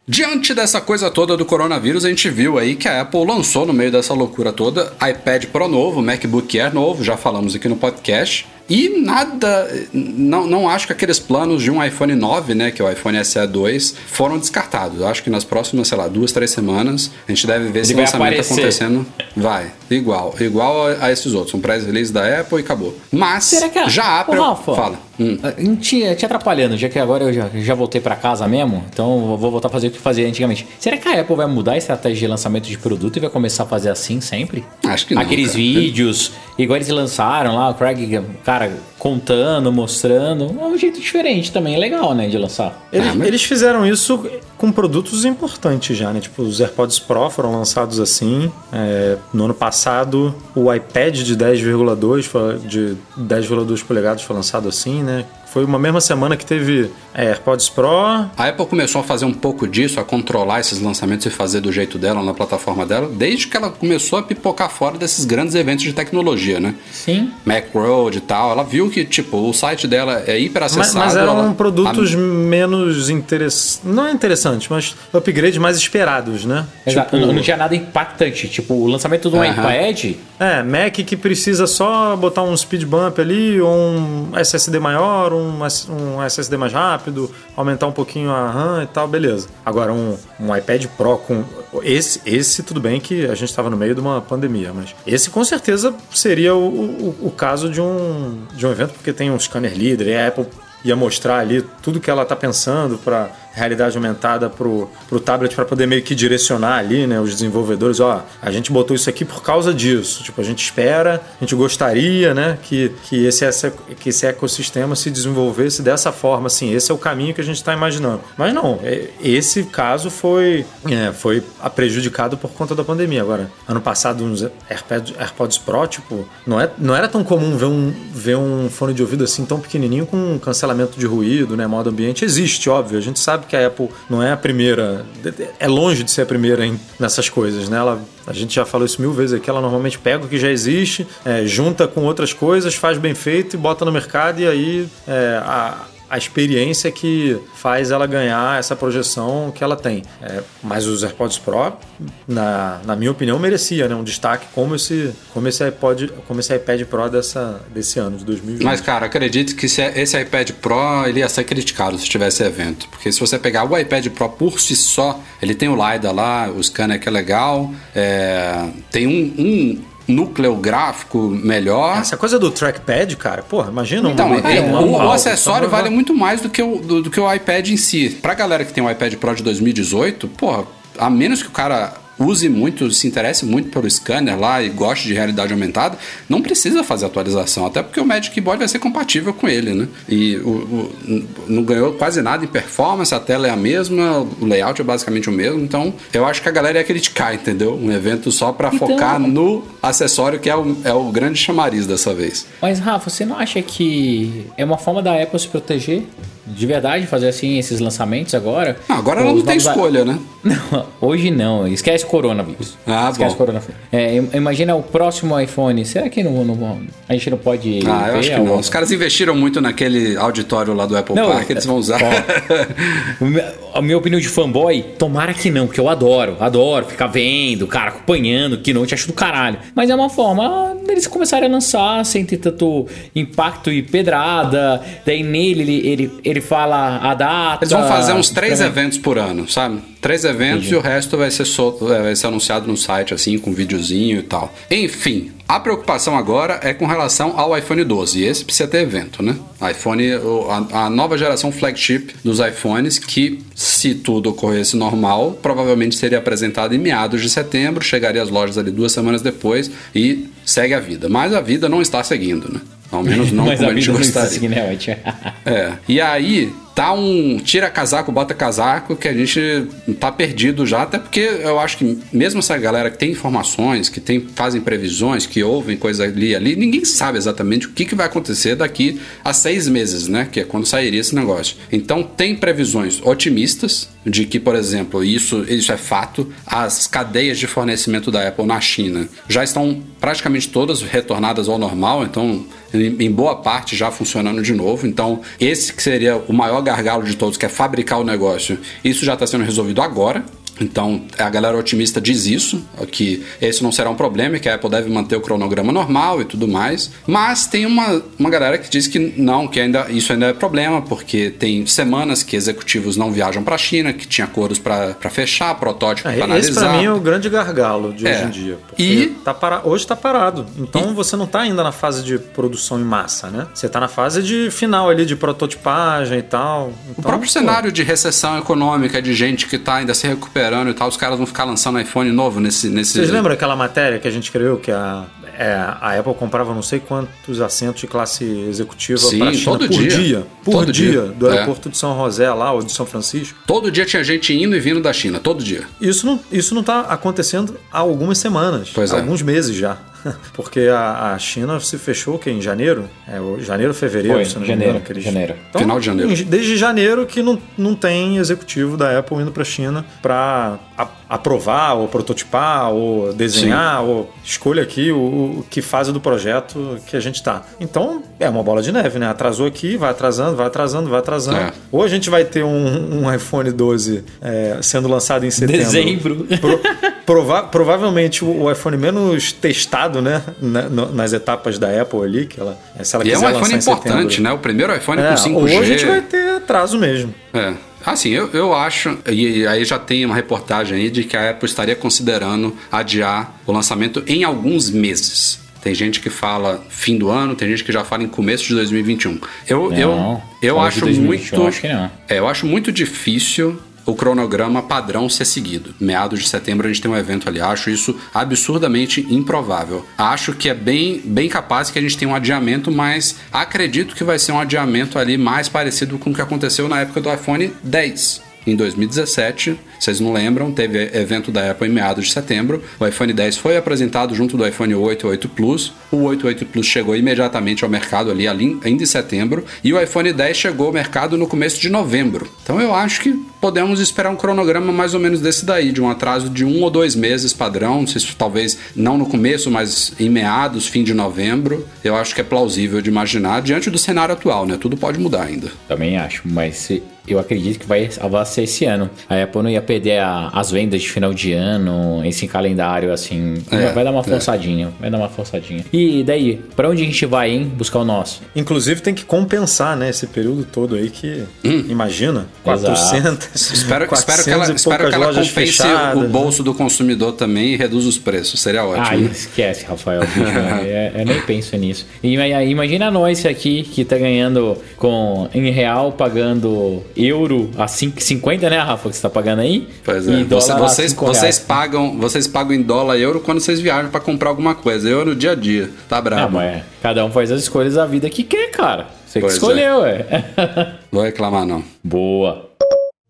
Diante dessa coisa toda do coronavírus, a gente viu aí que a Apple lançou no meio dessa loucura toda iPad Pro novo, MacBook Air novo, já falamos aqui no podcast. E nada, não, não acho que aqueles planos de um iPhone 9, né, que é o iPhone SE 2, foram descartados. Eu acho que nas próximas, sei lá, duas, três semanas, a gente deve ver esse vai lançamento aparecer. acontecendo. Vai, igual, igual a, a esses outros, um press release da Apple e acabou. Mas Será que a... já há Ô, pra... Rafa, Fala. Hum. ah, Te, te atrapalhando, já que agora eu já, já voltei pra casa mesmo, então eu vou voltar a fazer o que fazia antigamente. Será que a Apple vai mudar a estratégia de lançamento de produto e vai começar a fazer assim sempre? Acho que não, Aqueles cara. vídeos, igual eles lançaram lá, o Craig, cara, contando, mostrando. É um jeito diferente também, legal, né, de lançar. Eles, Ah, mas- eles fizeram isso com produtos importantes já, né? Tipo, os AirPods Pro foram lançados assim. É, no ano passado, o iPad de 10,2 foi- de 10,2 polegadas foi lançado assim, né? Foi uma mesma semana que teve é, AirPods Pro. A Apple começou a fazer um pouco disso, a controlar esses lançamentos e fazer do jeito dela na plataforma dela, desde que ela começou a pipocar fora desses grandes eventos de tecnologia, né? Sim. Macworld e tal. Ela viu que, tipo, o site dela é hiper Mas, acessado. mas eram ela- produtos a- menos interessantes. Não é interessantes, mas upgrades mais esperados, né? Exato. Não, não tinha nada impactante. Tipo, o lançamento do Aham. iPad. É, Mac que precisa só botar um speed bump ali, ou um SSD maior, um, S- um SSD mais rápido, aumentar um pouquinho a RAM e tal, beleza. Agora, um, um iPad Pro com. Esse, esse, tudo bem que a gente estava no meio de uma pandemia, mas esse com certeza seria o, o, o caso de um, de um evento, porque tem um scanner líder e a Apple ia mostrar ali tudo que ela está pensando para realidade aumentada pro, pro tablet para poder meio que direcionar ali, né, os desenvolvedores, ó, a gente botou isso aqui por causa disso. Tipo, a gente espera, a gente gostaria, né, que, que esse que esse ecossistema se desenvolvesse dessa forma, assim, esse é o caminho que a gente está imaginando. Mas não, é- esse caso foi é, foi prejudicado por conta da pandemia. Agora, ano passado uns AirPods, AirPods Pro, tipo, não, é, não era tão comum ver um, ver um fone de ouvido assim tão pequenininho com cancelamento de ruído, né, modo ambiente. Existe, óbvio. A gente sabe que a Apple não é a primeira, é longe de ser a primeira em- nessas coisas, né? Ela, a gente já falou isso mil vezes aqui, ela normalmente pega o que já existe, é, junta com outras coisas, faz bem feito e bota no mercado e aí é, a, a experiência que faz ela ganhar essa projeção que ela tem. É, mas os AirPods Pro, na, na minha opinião, merecia né, um destaque como esse, como esse, iPod, como esse iPad Pro dessa, desse ano, de 2020. Mas, cara, acredito que se esse iPad Pro ele ia ser criticado se tivesse evento. Porque se você pegar o iPad Pro por si só, ele tem o LiDAR lá, o scanner que é legal, é, tem um, um núcleo gráfico melhor. Essa coisa do trackpad, cara, porra, imagina Então, uma, é, o, uma- o uma- acessório vale muito mais do que, o, do, do que o iPad em si. Pra galera que tem o iPad Pro de 2018, porra, a menos que o cara use muito, se interesse muito pelo scanner lá e goste de realidade aumentada, não precisa fazer atualização, até porque o Magic Keyboard vai ser compatível com ele, né? E o, o- não ganhou quase nada em performance, a tela é a mesma, o layout é basicamente o mesmo, então eu acho que a galera ia criticar, entendeu? Um evento só pra Então- focar no acessório, que é o, é o grande chamariz dessa vez. Mas, Rafa, você não acha que é uma forma da Apple se proteger? De verdade, fazer assim esses lançamentos agora? Ah, agora ela não tem escolha, né? Não, hoje não. Esquece coronavírus. Ah, Esquece bom. coronavírus. É, im- imagina o próximo iPhone. Será que não, não- a gente não pode. Ah, eu acho que não. Os caras investiram muito naquele auditório lá do Apple Não, Park, eles vão usar. O A minha opinião de fanboy, tomara que não, porque eu adoro, adoro ficar vendo, cara, acompanhando, que não te acho do caralho. Mas é uma forma deles começarem a lançar sem ter tanto impacto e pedrada. Daí nele ele, ele, ele fala a data. Eles vão fazer uns três eventos por ano, sabe? Três eventos e o resto vai ser, solto, é, vai ser anunciado no site, assim, com videozinho e tal. Enfim, a preocupação agora é com relação ao iPhone 12. E esse precisa ter evento, né? iPhone, a, a nova geração flagship dos iPhones, que se tudo ocorresse normal, provavelmente seria apresentado em meados de setembro, chegaria às lojas ali duas semanas depois e segue a vida. Mas a vida não está seguindo, né? Ao menos não Mas como a a gente gostaria. seguindo, né, White? É. E aí, tá um tira casaco, bota casaco, que a gente tá perdido já, até porque eu acho que mesmo essa galera que tem informações, que tem, fazem previsões, que ouvem coisa ali e ali, ninguém sabe exatamente o que, que vai acontecer daqui a seis meses, né? Que é quando sairia esse negócio. Então tem previsões otimistas de que, por exemplo, isso, isso é fato, as cadeias de fornecimento da Apple na China já estão praticamente todas retornadas ao normal, então em boa parte já funcionando de novo. Então, esse que seria o maior gargalo de todos, que é fabricar o negócio, isso já está sendo resolvido agora. Então, a galera otimista diz isso, que esse não será um problema, que a Apple deve manter o cronograma normal e tudo mais. Mas tem uma, uma galera que diz que não, que ainda, isso ainda é problema, porque tem semanas que executivos não viajam para a China, que tinha acordos para fechar, protótipo É, para analisar. esse pra mim é o grande gargalo de É. hoje em dia. E- tá para... hoje tá parado. Então você não tá ainda na fase de produção em massa, né? Você tá na fase de final ali de prototipagem e tal. O Então, próprio pô, cenário de recessão econômica, de gente que tá ainda se recuperando e tal, os caras vão ficar lançando iPhone novo nesse. nesse... Vocês lembram aquela matéria que a gente criou que a, é, a Apple comprava não sei quantos assentos de classe executiva Sim, para China todo por dia. dia, por Todo dia, dia. do É. aeroporto de São José lá ou de São Francisco? Todo dia tinha gente indo e vindo da China, todo dia. Isso não, isso não tá acontecendo há algumas semanas, Pois há é. alguns meses já. Porque a, a China se fechou que em janeiro, é, o janeiro, fevereiro, Foi, se não janeiro, me engano, aqueles- janeiro. Final de janeiro. Desde janeiro que não, não tem executivo da Apple indo para China para aprovar ou prototipar ou desenhar ou escolha aqui o, o que fase do projeto que a gente tá. Então é uma bola de neve, né? Atrasou aqui, vai atrasando, vai atrasando, vai atrasando. É. Ou a gente vai ter um, um iPhone 12 é, sendo lançado em setembro. Dezembro. Pro- prova- provavelmente o, o iPhone menos testado, né? na- no- nas etapas da Apple ali, que ela, se ela E é quiser um iPhone importante, setembro. né? O primeiro iPhone É, com 5G. ou a gente vai ter atraso mesmo. É. Assim, eu, eu acho, e aí já tem uma reportagem aí de que a Apple estaria considerando adiar o lançamento em alguns meses. Tem gente que fala fim do ano, tem gente que já fala em começo de 2021. Eu, Não, eu, eu de acho 2021, muito. acho. É, eu acho muito difícil o cronograma padrão ser seguido. Meados de setembro a gente tem um evento ali. Acho isso absurdamente improvável. Acho que é bem, bem capaz que a gente tenha um adiamento, mas acredito que vai ser um adiamento ali mais parecido com o que aconteceu na época do iPhone 10. Em 2017, vocês não lembram, teve evento da Apple em meados de setembro. O iPhone 10 foi apresentado junto do iPhone 8 e 8 Plus. O 8 e 8 Plus chegou imediatamente ao mercado ali, ainda em setembro. E o iPhone 10 chegou ao mercado no começo de novembro. Então eu acho que podemos esperar um cronograma mais ou menos desse daí, de um atraso de um ou dois meses padrão. Não sei se talvez não no começo, mas em meados, fim de novembro. Eu acho que é plausível de imaginar diante do cenário atual, né? Tudo pode mudar ainda. Também acho, mas se- eu acredito que vai, vai ser esse ano. A Apple não ia perder a- as vendas de final de ano, esse calendário assim. É, vai dar uma é. forçadinha, vai dar uma forçadinha. E daí, pra onde a gente vai, hein? Buscar o nosso? Inclusive tem que compensar, né, esse período todo aí que, Hum. imagina, Exato. 400, Espero, 400 espero que ela, espero que ela compense fechadas, o bolso do consumidor também e reduza os preços. Seria ótimo. Ah, né? esquece, Rafael. bicho, é, eu nem penso nisso. E, imagina nós aqui que tá ganhando com em real, pagando euro a 5,50, né, Rafa? Que você tá pagando aí? Pois é. Você- vocês, vocês, pagam, vocês pagam em dólar euro quando vocês viajam pra comprar alguma coisa. Eu no dia a dia. Tá Ah, bravo. mas cada um faz as escolhas da vida que quer, cara. Você que Pois é. escolheu, é. Vou reclamar, não. Boa.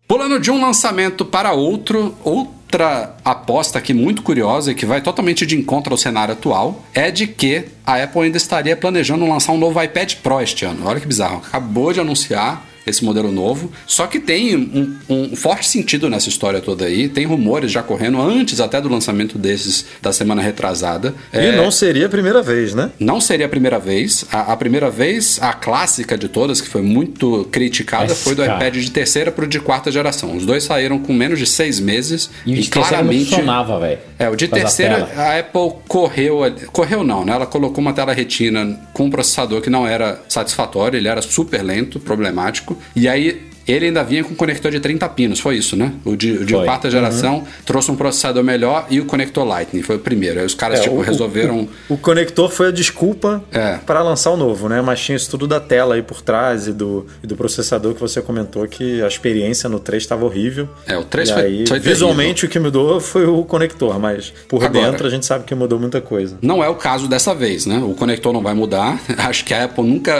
Pulando de um lançamento para outro, outra aposta aqui muito curiosa e que vai totalmente de encontro ao cenário atual é de que a Apple ainda estaria planejando lançar um novo iPad Pro este ano. Olha que bizarro. Acabou de anunciar esse modelo novo. Só que tem um, um forte sentido nessa história toda aí. Tem rumores já correndo antes até do lançamento desses da semana retrasada. E É, não seria a primeira vez, né? não seria a primeira vez. A, a primeira vez, a clássica de todas, que foi muito criticada, Mas, foi do iPad de terceira para o de quarta geração. Os dois saíram com menos de seis meses E e, claramente. funcionava, velho. É, o de terceira, tela. a Apple correu. ali- Correu não, né? Ela colocou uma tela retina com um processador que não era satisfatório, ele era super lento, problemático. E aí. Ele ainda vinha com conector de 30 pinos, foi isso, né? O de, o de quarta geração trouxe um processador melhor e o conector Lightning, foi o primeiro. Aí os caras, É, tipo, o- resolveram. O, o conector foi a desculpa É. para lançar o novo, né? Mas tinha isso tudo da tela aí por trás e do, e do processador que você comentou que a experiência no 3 estava horrível. É, o 3 e foi- aí, foi visualmente o que mudou foi o conector, mas por Agora- dentro a gente sabe que mudou muita coisa. Não é o caso dessa vez, né? O conector não vai mudar. Acho que a Apple nunca.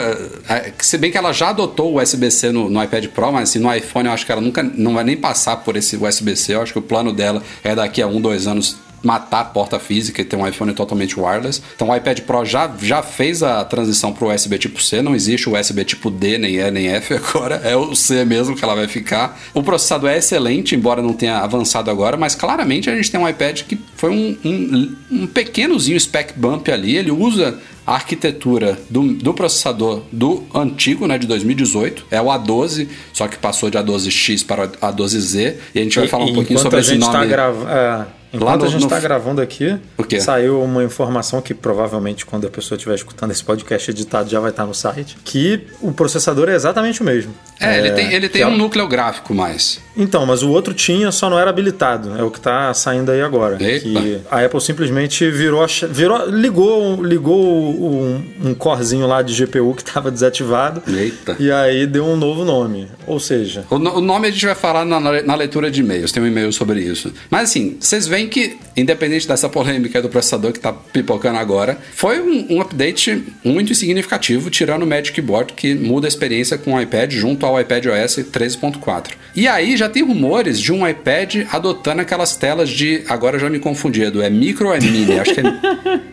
Se bem que ela já adotou o USB-C no, no iPad Pro, mas assim, no iPhone eu acho que ela nunca não vai nem passar por esse USB-C. Eu acho que o plano dela é daqui a um, dois anos matar a porta física e ter um iPhone totalmente wireless. Então o iPad Pro já, já fez a transição para o USB tipo C, não existe o USB tipo D, nem E, nem F agora, é o C mesmo que ela vai ficar. O processador é excelente, embora não tenha avançado agora, mas claramente a gente tem um iPad que foi um, um, um pequenozinho spec bump ali, ele usa a arquitetura do, do processador do antigo, né, de 2018, é o A12, só que passou de A12X para a A12Z, e a gente vai E- falar um pouquinho sobre a esse gente nome. Tá grava- é, enquanto no- a gente no- está gravando aqui, saiu uma informação que provavelmente quando a pessoa estiver escutando esse podcast editado já vai estar no site, que o processador é exatamente o mesmo. É, ele tem, ele tem é- um núcleo gráfico mais. Então, mas o outro tinha, só não era habilitado. É o que tá saindo aí agora. Eita. Que a Apple simplesmente virou, virou ligou, ligou um, um corzinho lá de GPU que estava desativado. Eita. E aí deu um novo nome. Ou seja, O, o nome a gente vai falar na, na leitura de e-mails, tem um e-mail sobre isso. Mas assim, vocês veem que, independente dessa polêmica do processador que tá pipocando agora, foi um, um update muito significativo, tirando o Magic Board, que muda a experiência com o iPad junto ao iPad OS 13.4. E aí já tem rumores de um iPad adotando aquelas telas de. Agora já me confundi, Edu, é micro ou é mini? Acho que é,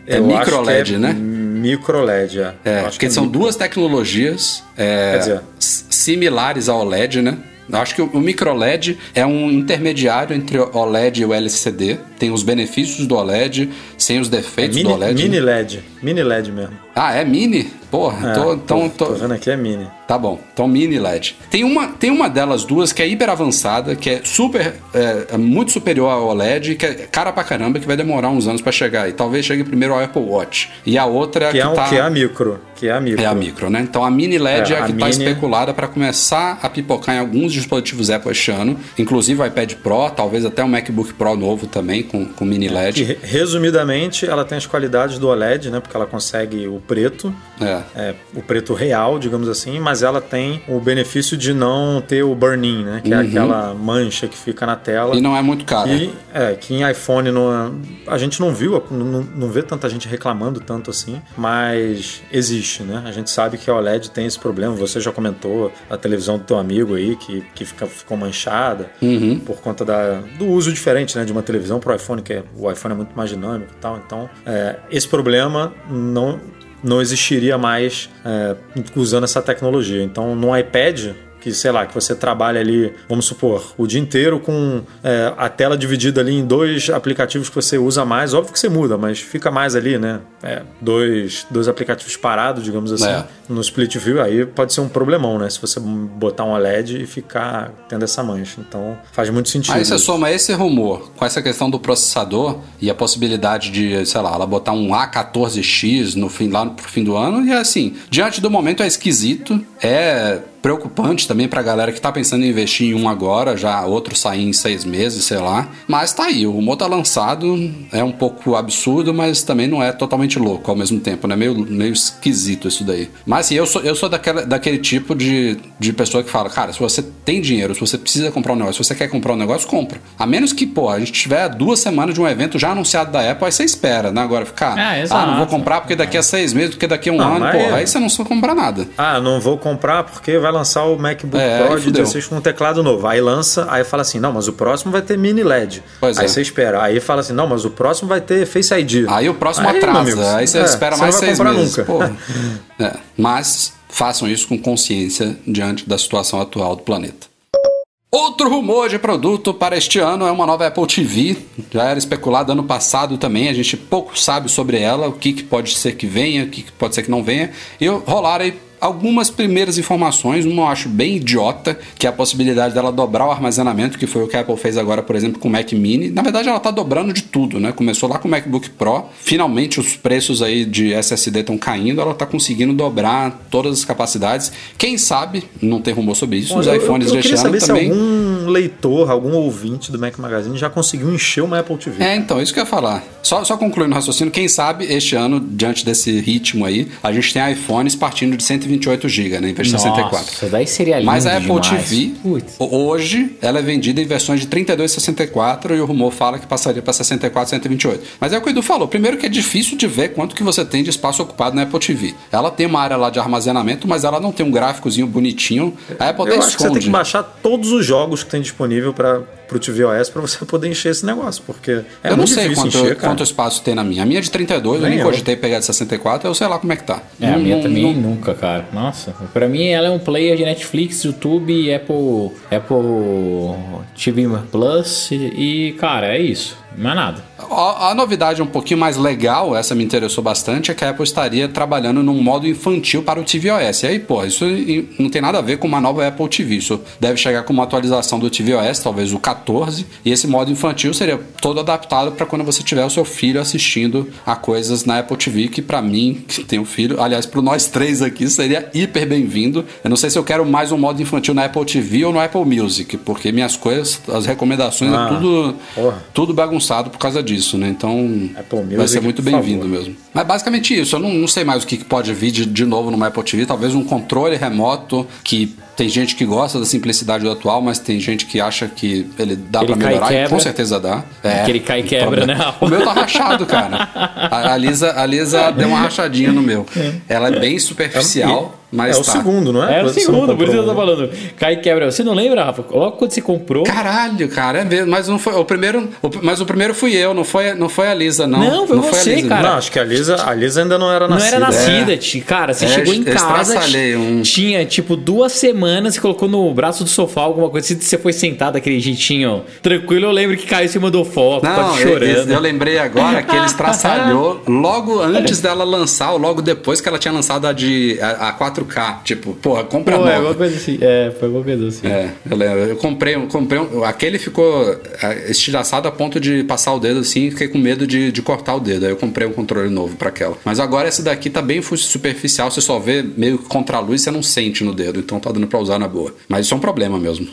é micro LED, é né? Micro LED, é. É, porque que é são micro. duas tecnologias é, dizer- similares ao OLED, né? Eu acho que o o microLED é um intermediário entre o OLED e o LCD. Tem os benefícios do OLED, sem os É defeitos mini, do OLED. mini LED. Mini LED mesmo. Ah, é mini? Porra, É, tô, então, tô, tô- tô vendo aqui, é mini. Tá bom, então mini LED. Tem uma, tem uma delas duas que é hiper avançada, que é super, é, é muito superior ao OLED, que é cara pra caramba, que vai demorar uns anos pra chegar. E talvez chegue primeiro ao Apple Watch. E a outra é a Que que, é, um- tá... que é a micro. Que é a micro. É a micro, né? Então a mini LED é, É, a a que está mini- especulada para começar a pipocar em alguns dispositivos Apple este ano, inclusive o iPad Pro, talvez até um MacBook Pro novo também com, com mini Que, LED. re- resumidamente, ela tem as qualidades do OLED, né? Porque ela consegue o preto, É. é, o preto real, digamos assim, mas ela tem o benefício de não ter o burn-in, né? Que é aquela mancha que fica na tela. Uhum. E não é muito caro. Que, é, que em iPhone não, a gente não viu, não, não vê tanta gente reclamando tanto assim, mas existe, né? A gente sabe que a OLED tem esse problema. Você já comentou a televisão do teu amigo aí que, que fica, ficou manchada Uhum. por conta da, do uso diferente né, de uma televisão para o iPhone, que é, o iPhone é muito mais dinâmico e tal. Então, é, esse problema não, não existiria mais é, usando essa tecnologia. Então, no iPad, que sei lá, que você trabalha ali, vamos supor, o dia inteiro com é, a tela dividida ali em dois aplicativos que você usa mais, óbvio que você muda, mas fica mais ali, né? É, dois, dois aplicativos parados, digamos assim, É. no split view, aí pode ser um problemão, né? Se você botar um OLED e ficar tendo essa mancha. Então faz muito sentido. Aí você soma esse rumor com essa questão do processador e a possibilidade de, sei lá, ela botar um A14X no fim, lá pro fim do ano, e assim, diante do momento é esquisito, É preocupante também pra galera que tá pensando em investir em um agora, já outro sair em seis meses, sei lá. Mas tá aí, o rumor tá lançado, é um pouco absurdo, mas também não é totalmente louco ao mesmo tempo, né? Meio, meio esquisito isso daí. Mas assim, eu sou, eu sou daquela, daquele tipo de, de pessoa que fala, cara, se você tem dinheiro, se você precisa comprar um negócio, se você quer comprar um negócio, compra. A menos que, pô, a gente tiver duas semanas de um evento já anunciado da Apple, aí você espera, né? Agora ficar, É, ah, não vou comprar porque daqui a seis meses, porque daqui a um Não, ano, pô, é- aí você não precisa comprar nada. Ah, não vou comprar porque vai lançar o MacBook É, Pro de fudeu. 16 com um teclado novo. Aí lança, aí fala assim: não, mas o próximo vai ter mini LED. Pois aí é. você espera. Aí fala assim: não, mas o próximo vai ter Face ID. Aí o próximo Aí, atrasa, amigo, aí você é, espera você mais vai seis meses. nunca. É, Mas façam isso com consciência diante da situação atual do planeta. Outro rumor de produto para este ano é uma nova Apple TV. Já era especulado ano passado também, a gente pouco sabe sobre ela, o que, que pode ser que venha, o que, que pode ser que não venha. E rolaram aí algumas primeiras informações, uma eu acho bem idiota, que é a possibilidade dela dobrar o armazenamento, que foi o que a Apple fez agora, por exemplo, com o Mac Mini. Na verdade, ela tá dobrando de tudo, né? Começou lá com o MacBook Pro, finalmente os preços aí de SSD estão caindo, ela tá conseguindo dobrar todas as capacidades. Quem sabe, não tem rumor sobre isso, os Eu- eu- iPhones eu, deste queria ano saber também. se algum leitor, algum ouvinte do Mac Magazine já conseguiu encher uma Apple TV. É, então, isso que eu ia falar. Só, só concluindo o raciocínio, quem sabe este ano, diante desse ritmo aí, a gente tem iPhones partindo de 128 GB, né, em vez de 64. Nossa, daí seria lindo Mas a Apple demais. TV, Putz. ho- hoje, ela é vendida em versões de 32 e 64 e o rumor fala que passaria para 64 e 128. Mas é o que o Edu falou. Primeiro que é difícil de ver quanto que você tem de espaço ocupado na Apple TV. Ela tem uma área lá de armazenamento, mas ela não tem um gráficozinho bonitinho. A Apple Eu até acho que você tem esconde. que baixar todos os jogos que tem disponível para o tvOS para você poder encher esse negócio, porque é eu não muito sei difícil quanto, encher, quanto espaço tem na minha. A minha é de 32, eu Nem nem eu. cogitei pegar de 64, eu sei lá como é que tá. É, a minha não- também não- nunca, cara. Nossa, pra mim ela é um player de Netflix, YouTube, Apple, Apple TV Plus e, e, cara, é isso. Não é nada. A, a novidade um pouquinho mais legal, essa me interessou bastante, é que a Apple estaria trabalhando num modo infantil para o tvOS. E aí, pô, isso não tem nada a ver com uma nova Apple TV. Isso deve chegar com uma atualização do tvOS, talvez o 14. E esse modo infantil seria todo adaptado para quando você tiver o seu filho assistindo a coisas na Apple TV, que para mim, que tenho filho, aliás, para nós três aqui, seria hiper bem-vindo. Eu não sei se eu quero mais um modo infantil na Apple TV ou no Apple Music, porque minhas coisas, as recomendações Ah, é tudo, porra. tudo bagunçado por causa disso, né? Então Apple vai Music, ser muito bem-vindo mesmo. Mas basicamente isso, eu não, não sei mais o que pode vir de, de novo no Apple TV, talvez um controle remoto que tem gente que gosta da simplicidade do atual, mas tem gente que acha que ele dá e melhorar, e com certeza dá. É, Que ele cai e quebra, problema. né? O meu tá rachado, cara. A, a Lisa, a Lisa deu uma rachadinha no meu. Ela é bem superficial, mas é o tá. segundo, não é? É o não segundo, por isso que eu tô falando. Cai e quebra. Você não lembra, Rafa? Logo quando você comprou. Caralho, cara, é mesmo. Mas não foi o primeiro. o- mas o primeiro fui eu, não foi, não foi a Lisa, não. Não, foi você, a Lisa, cara. Não, acho que a Lisa, a Lisa ainda não era Não nascida. era nascida, É. cara. Você É, chegou em eu casa, um. tinha tipo duas semanas, você colocou no braço do sofá alguma coisa assim, você foi sentado daquele jeitinho tranquilo. Eu lembro que caiu, você mandou foto, Não, quase eu, chorando. eu lembrei agora que ele estraçalhou logo antes dela lançar, ou logo depois que ela tinha lançado a de a, a 4K. Tipo, porra, compra Pô, é nova. alguma coisa assim. É, foi alguma coisa assim. É, eu lembro. Eu comprei, um- comprei um, aquele ficou é, estilhaçado a ponto de passar o dedo assim, e fiquei com medo de, de cortar o dedo. Aí eu comprei um controle novo pra aquela. Mas agora esse daqui tá bem superficial, você só vê meio que contra a luz, você não sente no dedo, então tá dando pra usar na boa. Mas isso é um problema mesmo.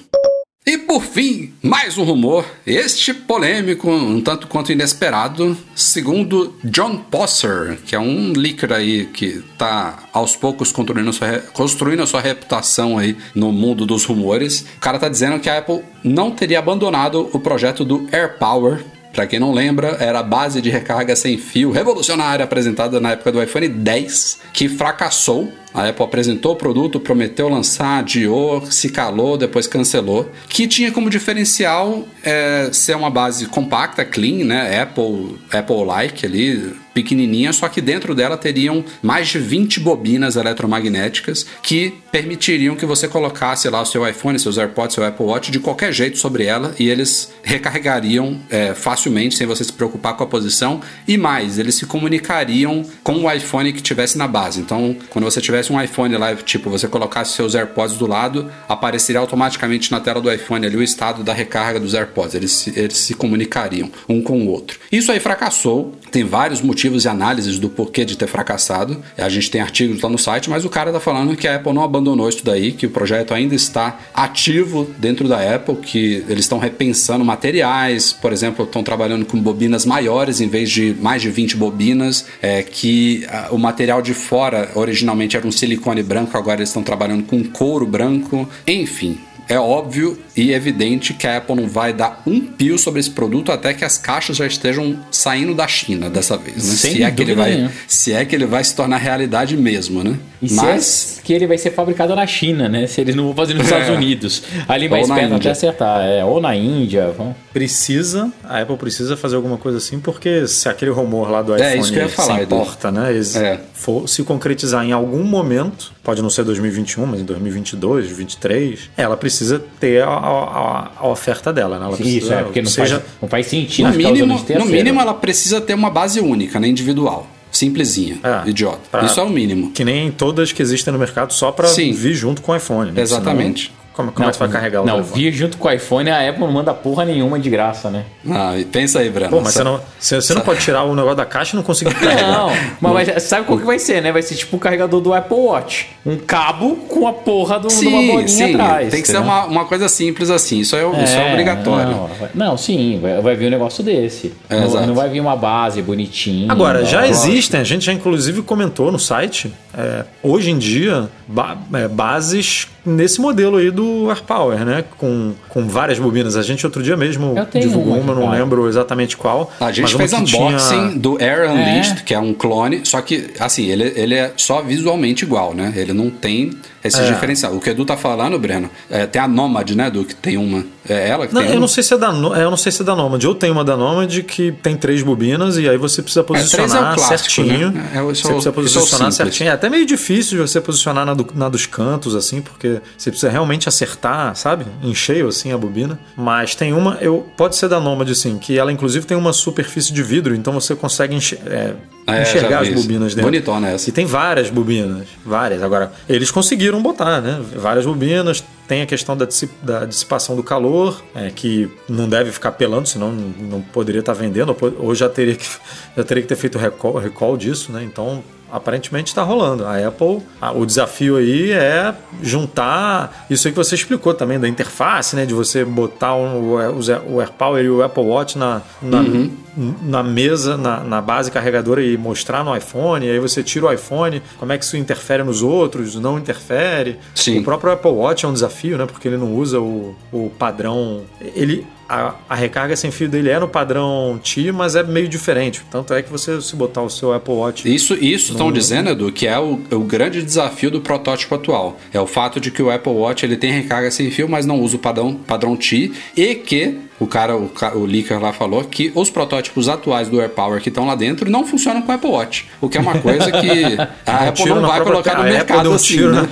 Por fim, mais um rumor, este polêmico, um tanto quanto inesperado, segundo John Posser, que é um leaker aí que tá aos poucos construindo a sua, construindo a sua reputação aí no mundo dos rumores. O cara tá dizendo que a Apple não teria abandonado o projeto do AirPower. Pra quem não lembra, era a base de recarga sem fio revolucionária apresentada na época do iPhone 10, que fracassou a Apple apresentou o produto, prometeu lançar, adiou, se calou, depois cancelou. Que tinha como diferencial é, ser uma base compacta, clean, né? Apple, Apple-like ali, pequenininha, só que dentro dela teriam mais de 20 bobinas eletromagnéticas que permitiriam que você colocasse lá o seu iPhone, seus AirPods, seu Apple Watch de qualquer jeito sobre ela e eles recarregariam é, facilmente sem você se preocupar com a posição e mais, eles se comunicariam com o iPhone que tivesse na base. Então, quando você tivesse um iPhone lá, tipo, você colocasse seus AirPods do lado, apareceria automaticamente na tela do iPhone ali o estado da recarga dos AirPods. Eles, eles se comunicariam um com o outro. Isso aí fracassou. Tem vários motivos e análises do porquê de ter fracassado. A gente tem artigos lá no site, mas o cara tá falando que a Apple não abandonou isso daí, que o projeto ainda está ativo dentro da Apple, que eles estão repensando materiais, por exemplo, estão trabalhando com bobinas maiores em vez de mais de 20 bobinas, é, que ah, o material de fora originalmente era um silicone branco, agora eles estão trabalhando com couro branco, enfim. É óbvio e evidente que a Apple não vai dar um pio sobre esse produto até que as caixas já estejam saindo da China dessa vez, né? Sem se, é que ele vai, nenhuma. se é que ele vai se tornar realidade mesmo, né? E Mas se é que ele vai ser fabricado na China, né? Se eles não vão fazer nos Estados É. Unidos. Ali Ou mais perto até acertar. É, ou na Índia. vão- Precisa, a Apple precisa fazer alguma coisa assim, porque se aquele rumor lá do É, iPhone isso que eu ia falar, sem Edu. porta, né, É. for se concretizar em algum momento, pode não ser 2021, mas em 2022, 2023, ela precisa ter a, a- a oferta dela, né? Ela precisa, Isso, é, porque não, seja, faz, não faz sentido no mínimo, no mínimo ela precisa ter uma base única, né? Individual. Simplesinha. É, idiota. pra- Isso é o mínimo. que nem todas que existem no mercado só para vir junto com o iPhone. Né? Exatamente. Senão, como como é que você vai carregar o Não, telefone? vir junto com o iPhone, a Apple não manda porra nenhuma de graça, né? Ah, e pensa aí, Breno. Pô, mas você não, você, você não pode tirar o negócio da caixa e não conseguir carregar. Não, mas vai- sabe qual que vai ser, né? Vai ser tipo o carregador do Apple Watch. Um cabo com a porra do, de uma Sim, bolinha sim. atrás. Tem que ser uma, uma coisa simples assim. Isso é, isso é É, obrigatório. Não, vai- não, sim, vai, vai vir um negócio desse. É, não, não vai vir uma base bonitinha. Agora, já existem, a gente já inclusive comentou no site, é, hoje em dia, ba- é, bases nesse modelo aí do AirPower, né? Com, com várias bobinas. A gente outro dia mesmo divulgou uma uma, eu não lembro exatamente qual. A gente fez que tinha- unboxing do Air Unleashed, que é um clone, só que, assim, ele, ele é só visualmente igual, né? Ele não tem esse É. diferencial. O que o Edu tá falando, Breno, é, tem a Nomad, né, Edu, que tem uma. É ela que Não, tem eu uma? não sei se é da No- eu não sei se é da Nomad. Eu tenho uma da Nomad que tem três bobinas e aí você precisa é o posicionar clássico, certinho. né? É, o- isso você é o- precisa é posicionar certinho. É até meio difícil de você posicionar na, do- na dos cantos, assim, porque você precisa realmente acertar, sabe? Em cheio, assim, a bobina. Mas tem uma, eu pode ser da Nomad, assim, que ela inclusive tem uma superfície de vidro, então você consegue enxer- é, É, já enxergar as bobinas dentro. Bonitona essa. E tem várias bobinas, várias. Agora, eles conseguiram botar, né? Várias bobinas. Tem a questão da, da dissipação do calor, é, que não deve ficar pelando, senão não, poderia estar vendendo, ou, já teria que, já teria que ter feito recall, recall disso, né? Então, aparentemente está rolando. A Apple, a- o desafio aí é juntar isso aí que você explicou também da interface, né? De você botar um- o, o AirPower e o Apple Watch na, na, Uhum. na mesa, na, na base carregadora e mostrar no iPhone. E aí você tira o iPhone, como é que isso interfere nos outros? Não interfere? Sim. O próprio Apple Watch é um desafio, né? Porque ele não usa o, o padrão. Ele. A, a recarga sem fio dele é no padrão T, mas é meio diferente. Tanto é que você, se botar o seu Apple Watch Isso isso estão dizendo, Edu, que é o, o grande desafio do protótipo atual. É o fato de que o Apple Watch ele tem recarga sem fio, mas não usa o padrão, padrão T e que o cara, o, o leaker lá falou que os protótipos atuais do AirPower que estão lá dentro não funcionam com o Apple Watch. O que é uma coisa que a Um Apple não vai colocar no. A mercado um assim, né?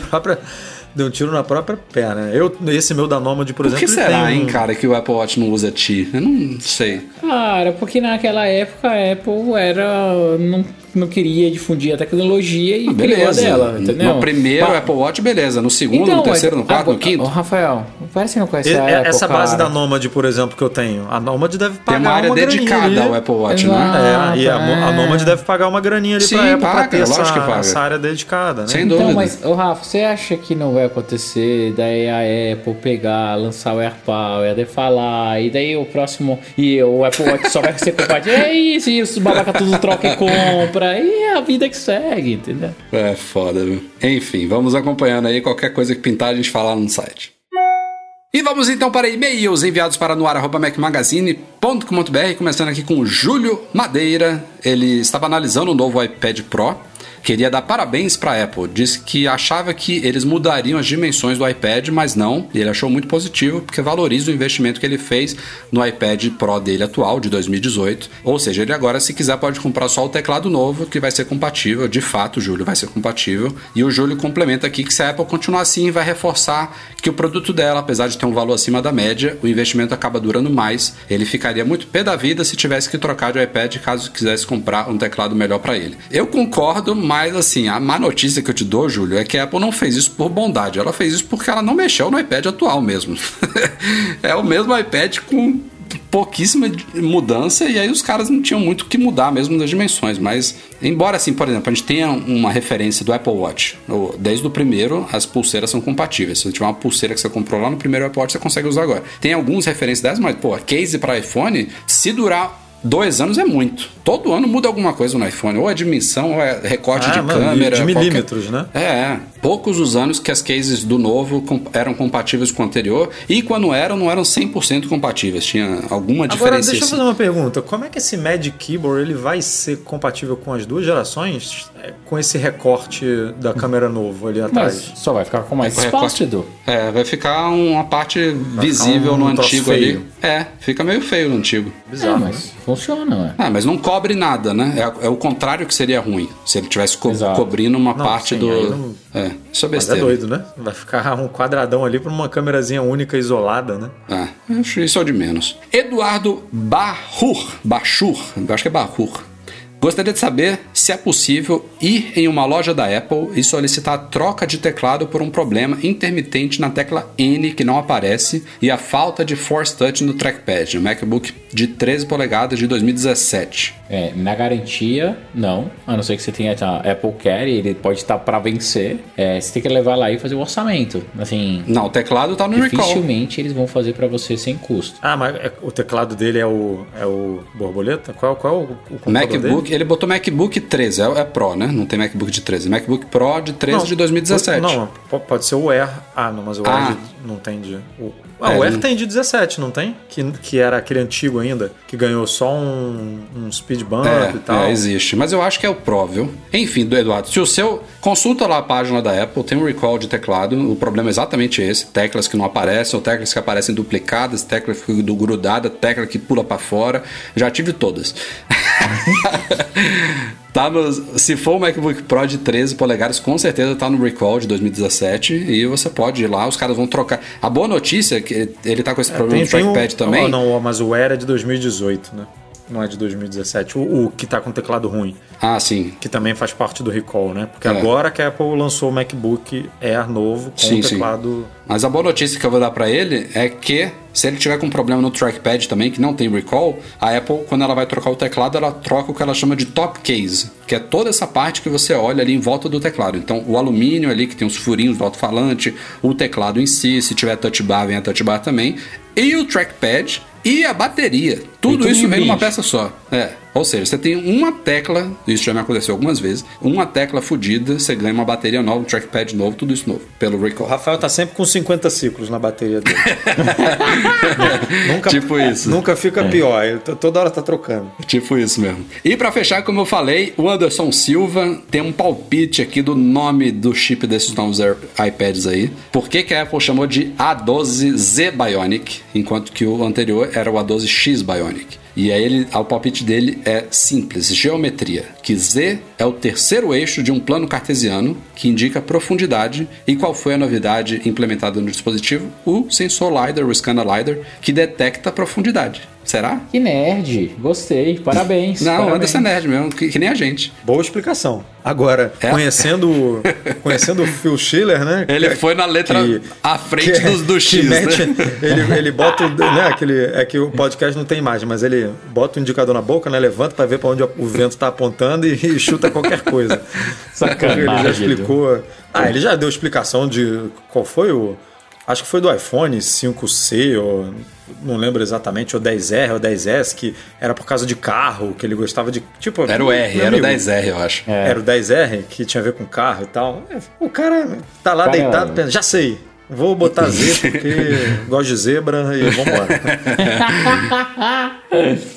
Deu um tiro na própria perna. Eu, esse meu da Nomad, por, Por que exemplo, ele será, tem um- hein, cara, que o Apple Watch não usa T? Eu não sei. Cara, porque naquela época a Apple era. não, não queria difundir a tecnologia e criou a Ah, Beleza. dela, entendeu? No primeiro Apple Watch, beleza. No segundo, Então, no terceiro, no quarto, ah, no quinto. Ô, Rafael, parece que não conhece E- a é- Apple, Essa base cara. da Nomad, por exemplo, que eu tenho. A Nomad deve pagar Tem uma área graninha dedicada ao Apple Watch, Exato. né? É, e a, Ah, a é. Nomad deve pagar uma graninha ali Sim, pra Apple pra paga, ter essa, lógico que paga. essa área dedicada, né? Sem Então, dúvida. mas, ô Rafa, você acha que não vai acontecer daí a Apple pegar, lançar o AirPower, daí falar, e daí o próximo, e o Apple Watch só vai ser compatível, é isso, isso, babaca tudo troca e compra, e é a vida que segue, entendeu? É foda, viu? Enfim, vamos acompanhando aí. Qualquer coisa que pintar, a gente fala no site. E vamos então para e-mails enviados para noar.macmagazine.com.br, começando aqui com o Júlio Madeira. Ele estava analisando o novo iPad Pro. Queria dar parabéns para a Apple. Disse que achava que eles mudariam as dimensões do iPad, mas não. Ele achou muito positivo porque valoriza o investimento que ele fez no iPad Pro dele atual, de 2018. Ou seja, ele agora, se quiser, pode comprar só o teclado novo, que vai ser compatível. De fato, Júlio, vai ser compatível. E o Júlio complementa aqui que se a Apple continuar assim, vai reforçar que o produto dela, apesar de ter um valor acima da média, o investimento acaba durando mais. Ele ficaria muito pé da vida se tivesse que trocar de iPad caso quisesse comprar um teclado melhor para ele. Eu concordo, mas assim, a má notícia que eu te dou, Júlio, é que a Apple não fez isso por bondade. Ela fez isso porque ela não mexeu no iPad atual mesmo. é o mesmo iPad com pouquíssima mudança e aí os caras não tinham muito que mudar mesmo das dimensões. Mas, embora assim, por exemplo, a gente tenha uma referência do Apple Watch, desde o primeiro as pulseiras são compatíveis. Se você tiver uma pulseira que você comprou lá no primeiro Apple Watch, você consegue usar agora. Tem algumas referências dessas, mas, pô, case para iPhone, se durar Dois anos é muito. Todo ano muda alguma coisa no iPhone. Ou é dimensão, ou é recorte Ah, de mano, câmera. de qualquer- milímetros, né? É, é. Poucos os anos que as cases do novo eram compatíveis com o anterior. E quando eram, não eram 100% compatíveis. Tinha alguma Agora, diferença. deixa eu fazer uma pergunta. Como é que esse Magic Keyboard ele vai ser compatível com as duas gerações? Com esse recorte da câmera novo ali atrás? Mas só vai ficar com mais espaço, recorte- Edu. É, vai ficar uma parte visível um no antigo feio. ali. É, fica meio feio no antigo. É, mas funciona, ué. Ah, mas não cobre nada, né? É, é o contrário que seria ruim. Se ele tivesse co- Exato. cobrindo uma Não, parte sim, do. não- É, isso é Mas é besteira. doido, né? Vai ficar um quadradão ali pra uma câmerazinha única isolada, né? Ah, eu acho isso é o de menos. Eduardo Barrur, Bachur, eu acho que é Barrur. Gostaria de saber se é possível ir em uma loja da Apple e solicitar a troca de teclado por um problema intermitente na tecla N que não aparece e a falta de Force Touch no trackpad, no MacBook de 13 polegadas de 2017. É, na garantia, não. A não ser que você tenha a Apple Care, ele pode estar para vencer. É, você tem que levar lá e fazer o orçamento. Assim, Não, o teclado tá no recall. dificilmente eles vão fazer para você sem custo. Ah, mas é- o teclado dele é o, é o borboleta? Qual, qual é o, o computador MacBook, dele? Ele botou MacBook 13, é, é Pro, né? Não tem MacBook de 13. MacBook Pro de 13 de 2017. Não, po- pode ser o Air. Ah, não, mas o Ah. Air não tem de. O, ah, É, o Air não- tem de 17, não tem? Que, que era aquele antigo ainda, que ganhou só um, um speed bump e tal. É, é, existe. Mas eu acho que é o Pro, viu? Enfim, do Eduardo, se o seu. Consulta lá a página da Apple, tem um recall de teclado. O problema é exatamente esse: teclas que não aparecem, ou teclas que aparecem duplicadas, teclas que grudada, tecla que pula pra fora. Já tive todas. tá no, se for o MacBook Pro de 13 polegadas, com certeza tá no recall de 2017 e você pode ir lá, os caras vão trocar. A boa notícia é que ele tá com esse problema no trackpad o, também. Oh, não, mas o Air é de 2018, né? Não é de 2017. O, o que tá com teclado ruim, Ah, sim. que também faz parte do recall, né? Porque É. agora que a Apple lançou o MacBook Air novo com Sim, o sim. teclado. Mas a boa notícia que eu vou dar pra ele é que se ele tiver com problema no trackpad também, que não tem recall, a Apple, quando ela vai trocar o teclado, ela troca o que ela chama de top case, que é toda essa parte que você olha ali em volta do teclado. Então, o alumínio ali, que tem os furinhos do alto-falante, o teclado em si, se tiver touch bar, vem a touch bar também, e o trackpad e a bateria. Tudo tudo isso em vem numa peça só. É. Ou seja, você tem uma tecla, isso já me aconteceu algumas vezes, uma tecla fodida, você ganha uma bateria nova, um trackpad novo, tudo isso novo, pelo O recall. Rafael tá sempre com 50 ciclos na bateria dele. nunca, Tipo isso. Nunca fica pior. Ele t- toda hora tá trocando. Tipo isso mesmo. E pra fechar, como eu falei, o Anderson Silva tem um palpite aqui do nome do chip desses novos iPads aí. Por que, que a Apple chamou de A12Z Bionic, enquanto que o anterior era o A12X Bionic? E aí ele, o palpite dele é simples, geometria, que Z é o terceiro eixo de um plano cartesiano que indica profundidade e qual foi a novidade implementada no dispositivo? O sensor LiDAR, o scanner LiDAR, que detecta profundidade. Será? Que nerd, gostei, parabéns. Não, parabéns. Anderson é nerd mesmo, que, que nem a gente. Boa explicação. Agora, É? conhecendo, o- conhecendo o Phil Schiller, né? Ele que- foi na letra à frente dos do que X, mete- né? Ele, ele bota, o- né, aquele, é que o podcast não tem imagem, mas ele bota o indicador na boca, né, levanta para ver para onde o vento está apontando e, e chuta qualquer coisa. Sacanagem, Ele já explicou. Ah, ele já deu explicação de qual foi o. Acho que foi do iPhone 5C, ou não lembro exatamente, ou 10R ou 10S, que era por causa de carro, que ele gostava de. Tipo, Era o R, era o amigo, 10R, eu acho. Era o 10R, que tinha a ver com carro e tal. É, O cara tá lá Cara, deitado, pensa, já sei. Vou botar Z porque gosto de zebra e vambora.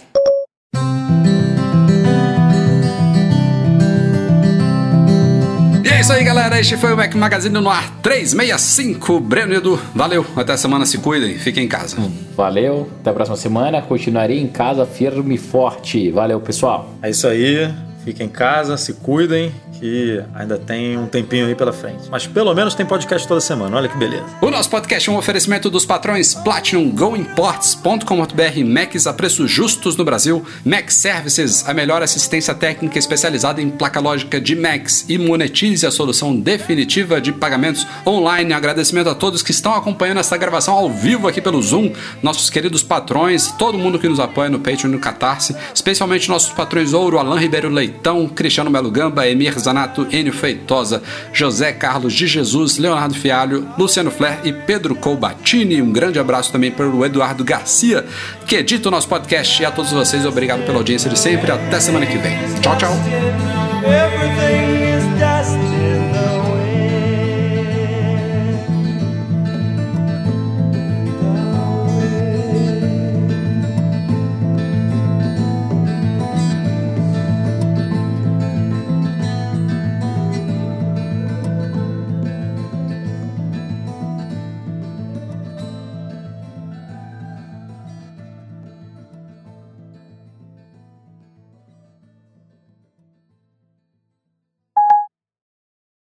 isso aí, galera. Este foi o Mac Magazine no ar 365. Breno e Edu, valeu. Até semana, se cuidem. Fiquem em casa. Valeu, até a próxima semana. Continuarei em casa firme e forte. Valeu, pessoal. É isso aí. Fiquem em casa, se cuidem, que ainda tem um tempinho aí pela frente. Mas pelo menos tem podcast toda semana, olha que beleza. O nosso podcast é um oferecimento dos patrões Platinum GoImports.com.br Macs a preços justos no Brasil, Mac Services, a melhor assistência técnica especializada em placa lógica de Macs e monetize a solução definitiva de pagamentos online. Agradecimento a todos que estão acompanhando essa gravação ao vivo aqui pelo Zoom, nossos queridos patrões, todo mundo que nos apoia no Patreon e no Catarse, especialmente nossos patrões Ouro, Alain Ribeiro Leitão, Cristiano Melo Gamba, Emir Zanato, Enio Feitosa, José Carlos de Jesus, Leonardo Fialho, Luciano Flair e Pedro Colbatini. Um grande abraço também para o Eduardo Garcia, que edita o nosso podcast. E a todos vocês, obrigado pela audiência de sempre. Até semana que vem. Tchau, tchau.